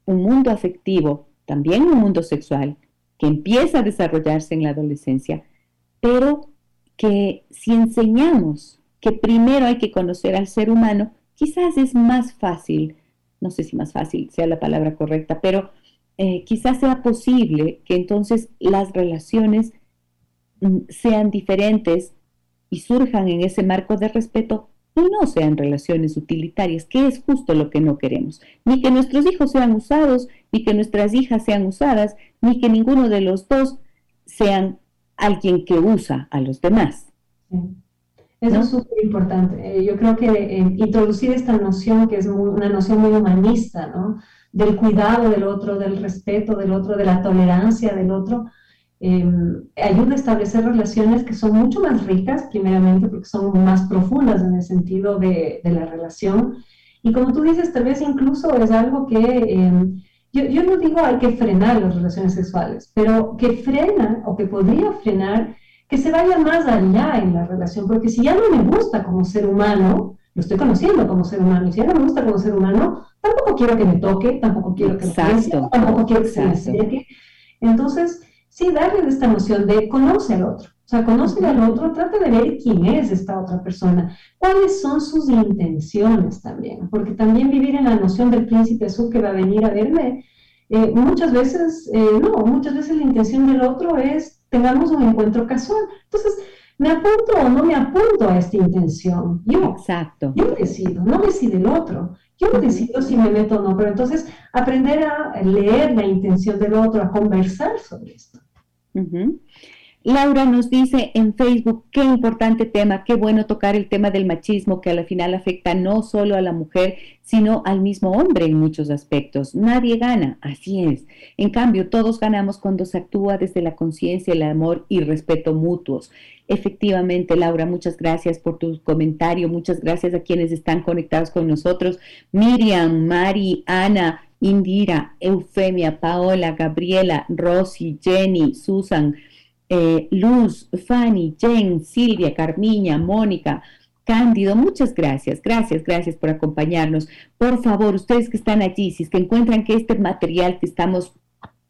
un mundo afectivo, también un mundo sexual, que empieza a desarrollarse en la adolescencia, pero que si enseñamos que primero hay que conocer al ser humano, quizás es más fácil, no sé si más fácil sea la palabra correcta, pero eh, quizás sea posible que entonces las relaciones mm, sean diferentes y surjan en ese marco de respeto y no sean relaciones utilitarias, que es justo lo que no queremos. Ni que nuestros hijos sean usados, ni que nuestras hijas sean usadas, ni que ninguno de los dos sean alguien que usa a los demás. Eso es súper importante. Eh, yo creo que eh, introducir esta noción, que es una noción muy humanista, ¿no? del cuidado del otro, del respeto del otro, de la tolerancia del otro, em, ayuda a establecer relaciones que son mucho más ricas, primeramente porque son más profundas en el sentido de, de la relación. Y como tú dices, tal vez incluso es algo que, em, yo, yo, no digo hay que frenar las relaciones sexuales, pero que frena o que podría frenar que se vaya más allá en la relación, porque si ya no me gusta como ser humano, lo estoy conociendo como ser humano, y si ya no me gusta como ser humano, tampoco quiero que me toque, tampoco quiero que me piense, tampoco quiero que se me acerque. Entonces, sí, darle esta noción de conoce al otro. O sea, conoce al otro, trata de ver quién es esta otra persona, cuáles son sus intenciones también, porque también vivir en la noción del príncipe azul que va a venir a verme, eh, muchas veces, eh, no, muchas veces la intención del otro es tengamos un encuentro casual. Entonces, ¿me apunto o no me apunto a esta intención? Yo, Exacto. yo decido, no decide el otro. Yo decido si me meto o no, pero entonces aprender a leer la intención del otro, a conversar sobre esto. Laura nos dice en Facebook, qué importante tema, qué bueno tocar el tema del machismo que al final afecta no solo a la mujer, sino al mismo hombre en muchos aspectos. Nadie gana, así es. En cambio, todos ganamos cuando se actúa desde la conciencia, el amor y respeto mutuos. Efectivamente, Laura, muchas gracias por tu comentario, muchas gracias a quienes están conectados con nosotros. Miriam, Mari, Ana, Indira, Eufemia, Paola, Gabriela, Rosy, Jenny, Susan. Eh, Luz, Fanny, Jane, Silvia, Carmiña, Mónica, Cándido, muchas gracias, gracias, gracias por acompañarnos. Por favor, ustedes que están allí, si es que encuentran que este material que estamos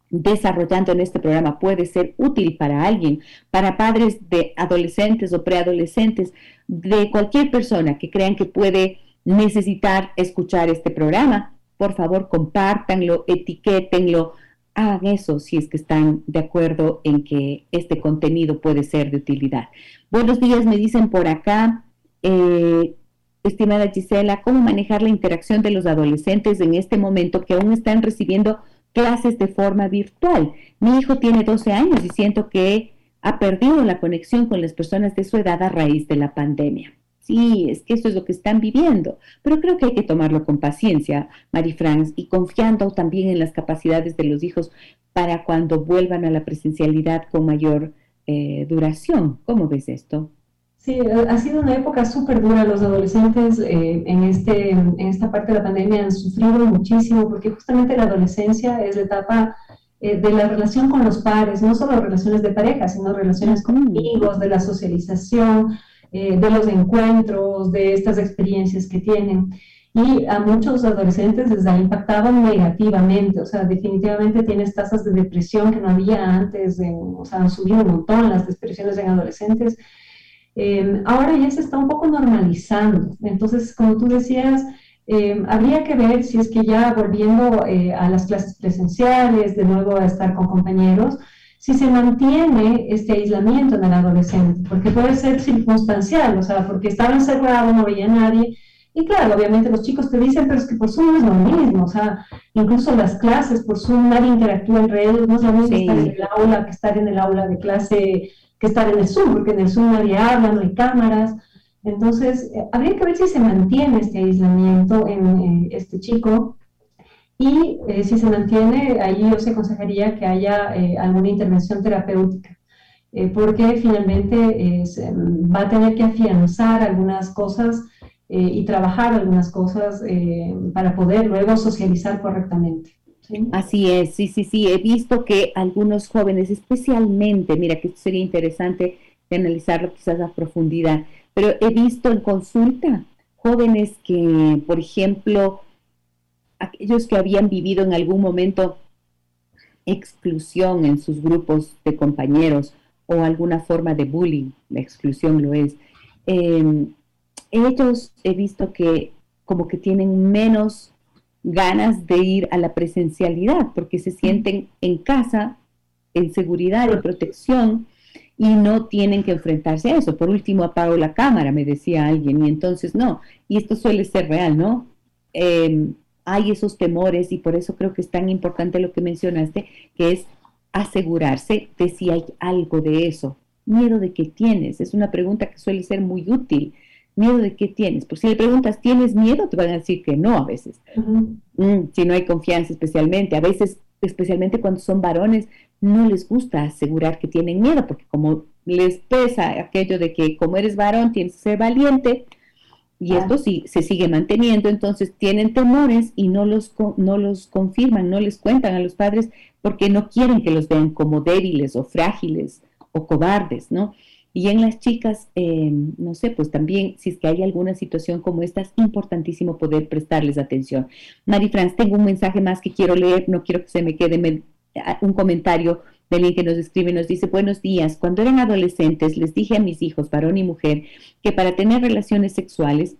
desarrollando en este programa puede ser útil para alguien, para padres de adolescentes o preadolescentes, de cualquier persona que crean que puede necesitar escuchar este programa, por favor, compártanlo, etiquétenlo, hagan eso si es que están de acuerdo en que este contenido puede ser de utilidad. Buenos días, me dicen por acá, eh, estimada Gisela, ¿cómo manejar la interacción de los adolescentes en este momento que aún están recibiendo clases de forma virtual? Mi hijo tiene 12 años y siento que ha perdido la conexión con las personas de su edad a raíz de la pandemia. Sí, es que eso es lo que están viviendo, pero creo que hay que tomarlo con paciencia, Marie France, y confiando también en las capacidades de los hijos para cuando vuelvan a la presencialidad con mayor eh, duración. ¿Cómo ves esto? Sí, ha sido una época súper dura. Los adolescentes eh, en, este, en esta parte de la pandemia han sufrido muchísimo porque justamente la adolescencia es la etapa eh, de la relación con los pares, no solo relaciones de pareja, sino relaciones con amigos, de la socialización, eh, de los encuentros, de estas experiencias que tienen. Y a muchos adolescentes les ha impactado negativamente, o sea, definitivamente tienes tasas de depresión que no había antes, o sea, han subido un montón las depresiones en adolescentes. Em, ahora ya se está un poco normalizando. Entonces, como tú decías, em, habría que ver si es que ya volviendo eh, a las clases presenciales, de nuevo a estar con compañeros, si se mantiene este aislamiento en el adolescente, porque puede ser circunstancial, o sea, porque estaba encerrado, no veía a nadie, y claro, obviamente los chicos te dicen, pero es que por Zoom es lo mismo, o sea, incluso las clases por Zoom nadie interactúa entre ellos, no es lo mismo estar en el aula que estar en el aula de clase, que estar en el Zoom, porque en el Zoom nadie habla, no hay cámaras. Entonces, eh, habría que ver si se mantiene este aislamiento en eh, este chico y eh, si se mantiene, ahí yo se aconsejaría que haya alguna intervención terapéutica. porque finalmente va a tener que afianzar algunas cosas eh, y trabajar algunas cosas eh, para poder luego socializar correctamente. Así es, sí, sí, sí. He visto que algunos jóvenes, especialmente, mira que esto sería interesante de analizarlo quizás a profundidad, pero he visto en consulta jóvenes que, por ejemplo, aquellos que habían vivido en algún momento exclusión en sus grupos de compañeros o alguna forma de bullying, la exclusión lo es, eh, ellos he visto que como que tienen menos ganas de ir a la presencialidad porque se sienten en casa, en seguridad y protección y no tienen que enfrentarse a eso. Por último, apago la cámara, me decía alguien, y entonces no. Y esto suele ser real, ¿no? Em, hay esos temores y por eso creo que es tan importante lo que mencionaste, que es asegurarse de si hay algo de eso. Miedo de que tienes, es una pregunta que suele ser muy útil ¿Miedo de qué tienes? Pues si le preguntas, ¿tienes miedo? Te van a decir que no a veces. Mm, si no hay confianza especialmente. A veces, especialmente cuando son varones, no les gusta asegurar que tienen miedo, porque como les pesa aquello de que como eres varón tienes que ser valiente, y esto sí se sigue manteniendo, entonces tienen temores y no los, no los confirman, no les cuentan a los padres porque no quieren que los vean como débiles o frágiles o cobardes, ¿no? Y en las chicas, eh, no sé, pues también si es que hay alguna situación como esta, es importantísimo poder prestarles atención. Mari Franz, tengo un mensaje más que quiero leer, no quiero que se me quede un comentario de alguien que nos escribe, nos dice, buenos días, cuando eran adolescentes les dije a mis hijos, varón y mujer, que para tener relaciones sexuales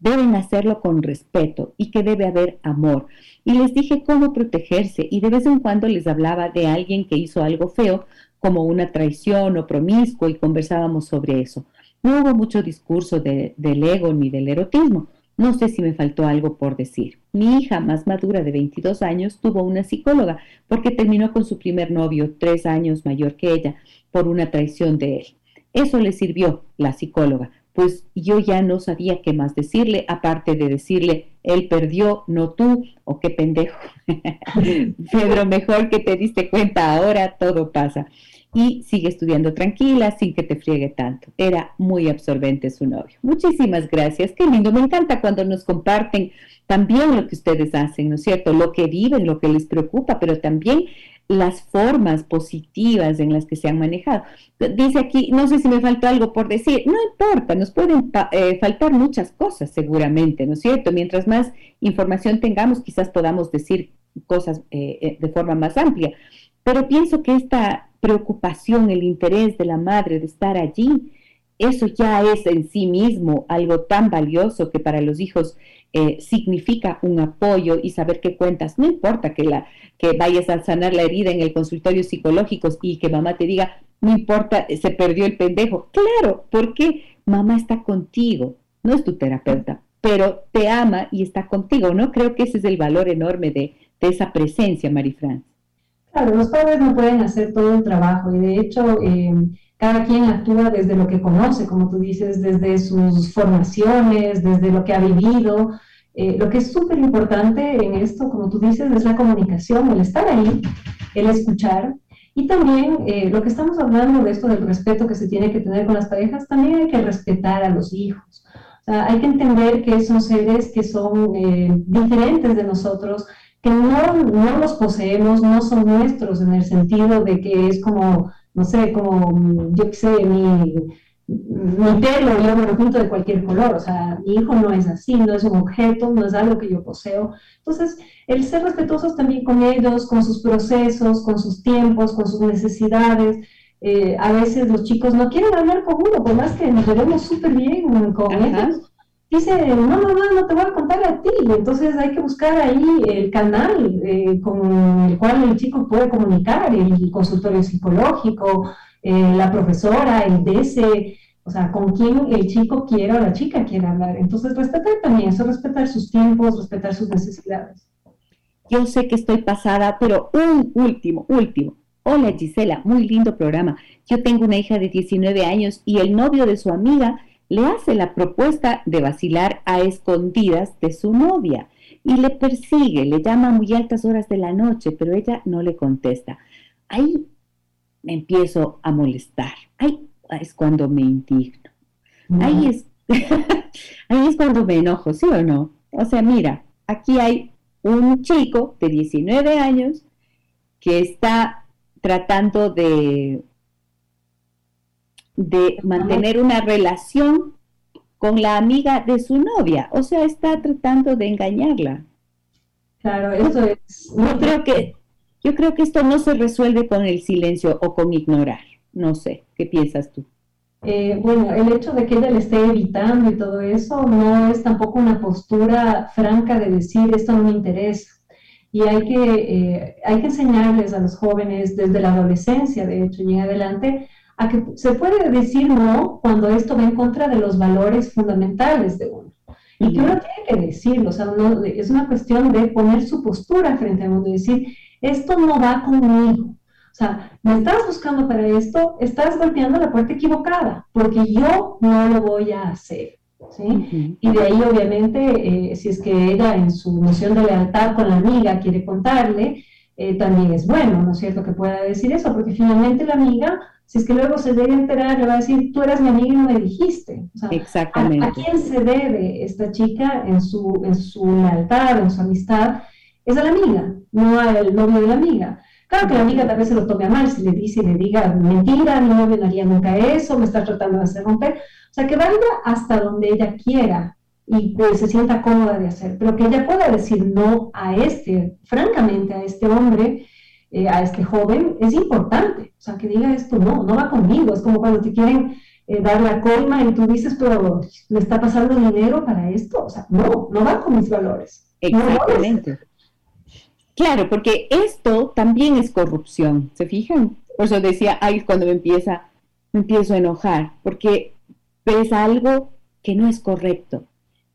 deben hacerlo con respeto y que debe haber amor. Y les dije cómo protegerse y de vez en cuando les hablaba de alguien que hizo algo feo como una traición o promiscuo y conversábamos sobre eso. No hubo mucho discurso del ego ni del erotismo. No sé si me faltó algo por decir. Mi hija más madura de 22 años tuvo una psicóloga porque terminó con su primer novio, tres años mayor que ella, por una traición de él. Eso le sirvió, la psicóloga, pues yo ya no sabía qué más decirle, aparte de decirle, él perdió, no tú, o qué pendejo. Pedro, mejor que te diste cuenta ahora, todo pasa y sigue estudiando tranquila sin que te friegue tanto. Era muy absorbente su novio. Muchísimas gracias, qué lindo. Me encanta cuando nos comparten también lo que ustedes hacen, ¿no es cierto? Lo que viven, lo que les preocupa, pero también las formas positivas en las que se han manejado. Dice aquí, no sé si me faltó algo por decir, no importa, nos pueden eh, faltar muchas cosas seguramente, ¿no es cierto? Mientras más información tengamos, quizás podamos decir cosas eh, eh, de forma más amplia, pero pienso que esta preocupación, el interés de la madre de estar allí, eso ya es en sí mismo algo tan valioso que para los hijos eh, significa un apoyo y saber qué cuentas. No importa que, la, que vayas a sanar la herida en el consultorio psicológico y que mamá te diga, no importa, se perdió el pendejo. Claro, porque mamá está contigo, no es tu terapeuta, pero te ama y está contigo, ¿no? Creo que ese es el valor enorme de, de esa presencia, Marifran. Claro, los padres no pueden hacer todo el trabajo y de hecho eh, cada quien actúa desde lo que conoce, como tú dices, desde sus formaciones, desde lo que ha vivido. Eh, lo que es súper importante en esto, como tú dices, es la comunicación, el estar ahí, el escuchar. Y también eh, lo que estamos hablando de esto del respeto que se tiene que tener con las parejas, también hay que respetar a los hijos. O sea, hay que entender que son seres que son diferentes de nosotros, que no, no los poseemos, no son nuestros en el sentido de que es como, no sé, como, yo qué sé, mi, mi pelo, yo me lo pinto de cualquier color, o sea, mi hijo no es así, no es un objeto, no es algo que yo poseo. Entonces, el ser respetuosos también con ellos, con sus procesos, con sus tiempos, con sus necesidades, eh, a veces los chicos no quieren hablar con uno, por más que nos llevemos súper bien con ellos. Dice, no, mamá, no te voy a Entonces hay que buscar ahí el canal eh, con el cual el chico puede comunicar, el consultorio psicológico, eh, la profesora, el DC, o sea, con quién el chico quiere o la chica quiere hablar. Entonces, respetar también eso, respetar sus tiempos, respetar sus necesidades. Yo sé que estoy pasada, pero un último, último. Hola Gisela, muy lindo programa. Yo tengo una hija de 19 años y el novio de su amiga le hace la propuesta de vacilar a escondidas de su novia y le persigue, le llama a muy altas horas de la noche, pero ella no le contesta. Ahí me empiezo a molestar. Ahí es cuando me indigno. Ahí, es, ahí es cuando me enojo, ¿sí o no? O sea, mira, aquí hay un chico de 19 años que está tratando de, de mantener una relación con la amiga de su novia, o sea, está tratando de engañarla. Claro, eso es. Yo creo que yo creo que esto no se resuelve con el silencio o con ignorar. No sé, ¿qué piensas tú? Eh, bueno, el hecho de que ella le esté evitando y todo eso no es tampoco una postura franca de decir esto no me interesa. Y hay que, eh, hay que enseñarles a los jóvenes desde la adolescencia, de hecho, y en adelante, a que se puede decir no cuando esto va en contra de los valores fundamentales de uno. Y que uno tiene que decirlo, o sea, es una cuestión de poner su postura frente a uno, de decir, esto no va conmigo. O sea, me estás buscando para esto, estás golpeando la puerta equivocada, porque yo no lo voy a hacer. ¿sí? Y de ahí, obviamente, eh, si es que ella en su misión de lealtad con la amiga quiere contarle, eh, también es bueno, ¿no es cierto?, que pueda decir eso, porque finalmente la amiga, si es que luego se debe enterar, le va a decir, tú eras mi amiga y no me dijiste. O sea, Exactamente. ¿a, quién se debe esta chica en su, en su lealtad, en su amistad? Es a la amiga, no al novio de la amiga. Claro que la amiga tal vez se lo tome a mal si le dice y le diga, mentira, mi novio no haría nunca eso, me está tratando de hacer romper. O sea, que vaya hasta donde ella quiera y pues, se sienta cómoda de hacer, pero que ella pueda decir no a este, francamente, a este hombre, eh, a este joven, es importante. O sea, que diga esto, no, no va conmigo. Es como cuando te quieren eh, dar la coima y tú dices, pero ¿le está pasando dinero para esto? O sea, no, no va con mis valores. Exactamente. Claro, porque esto también es corrupción, ¿se fijan? Por eso decía, ay, cuando me empieza, me empiezo a enojar, porque ves algo que no es correcto.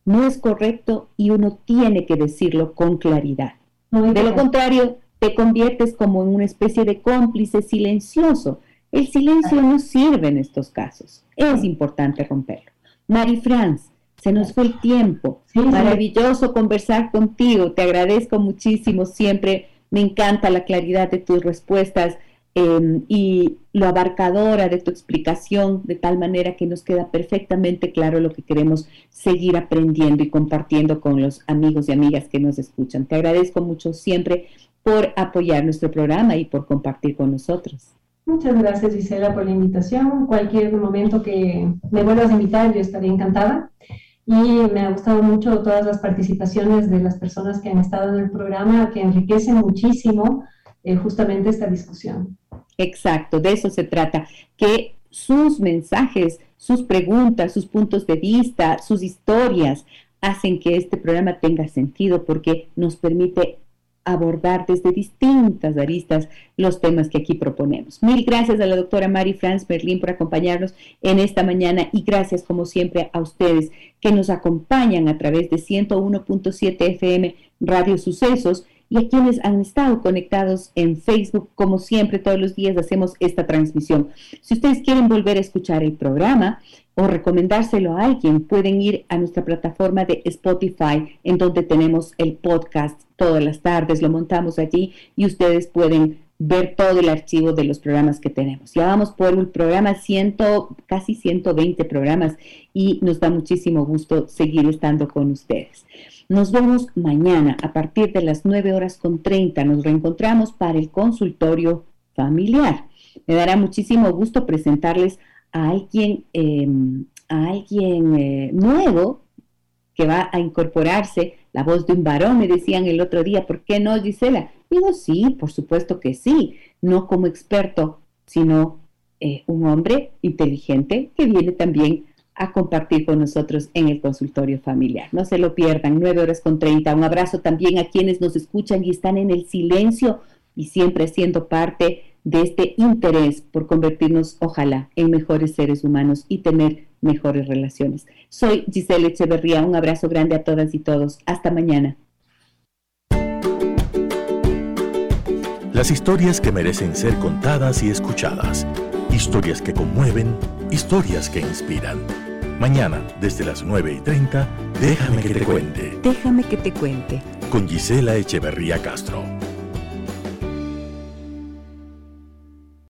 No es correcto y uno tiene que decirlo con claridad. de lo contrario, te conviertes como en una especie de cómplice silencioso. El silencio no sirve en estos casos. Es importante romperlo. Mari Franz, se nos fue el tiempo. Maravilloso conversar contigo. Te agradezco muchísimo siempre. Me encanta la claridad de tus respuestas em, y lo abarcadora de tu explicación, de tal manera que nos queda perfectamente claro lo que queremos seguir aprendiendo y compartiendo con los amigos y amigas que nos escuchan. Te agradezco mucho siempre por apoyar nuestro programa y por compartir con nosotros. Muchas gracias, Gisela, por la invitación. Cualquier momento que me vuelvas a invitar, yo estaré encantada y me ha gustado mucho todas las participaciones de las personas que han estado en el programa, que enriquecen muchísimo eh, justamente esta discusión. Exacto, de eso se trata, que sus mensajes, sus preguntas, sus puntos de vista, sus historias hacen que este programa tenga sentido porque nos permite abordar desde distintas aristas los temas que aquí proponemos. Mil gracias a la doctora Mari Franz Berlín por acompañarnos en esta mañana y gracias como siempre a ustedes que nos acompañan a través de 101.7 FM Radio Sucesos y a quienes han estado conectados en Facebook, como siempre todos los días hacemos esta transmisión. Si ustedes quieren volver a escuchar el programa, o recomendárselo a alguien, pueden ir a nuestra plataforma de Spotify, en donde tenemos el podcast todas las tardes, lo montamos allí y ustedes pueden ver todo el archivo de los programas que tenemos. Ya vamos por un programa, ciento, casi 120 programas y nos da muchísimo gusto seguir estando con ustedes. Nos vemos mañana a partir de las 9 horas con 30. Nos reencontramos para el consultorio familiar. Me dará muchísimo gusto presentarles a alguien, em, a alguien eh, nuevo que va a incorporarse, la voz de un varón, me decían el otro día, ¿por qué no, Gisela? Digo, sí, por supuesto que sí, no como experto, sino eh, un hombre inteligente que viene también a compartir con nosotros en el consultorio familiar. No se lo pierdan, 9 horas con 30. Un abrazo también a quienes nos escuchan y están en el silencio y siempre siendo parte de este interés por convertirnos, ojalá, en mejores seres humanos y tener mejores relaciones. Soy Giselle Echeverría, un abrazo grande a todas y todos. Hasta mañana. Las historias que merecen ser contadas y escuchadas. Historias que conmueven, historias que inspiran. Mañana, desde las 9 y 30, déjame que te cuente. Déjame que te cuente. Con Gisela Echeverría Castro.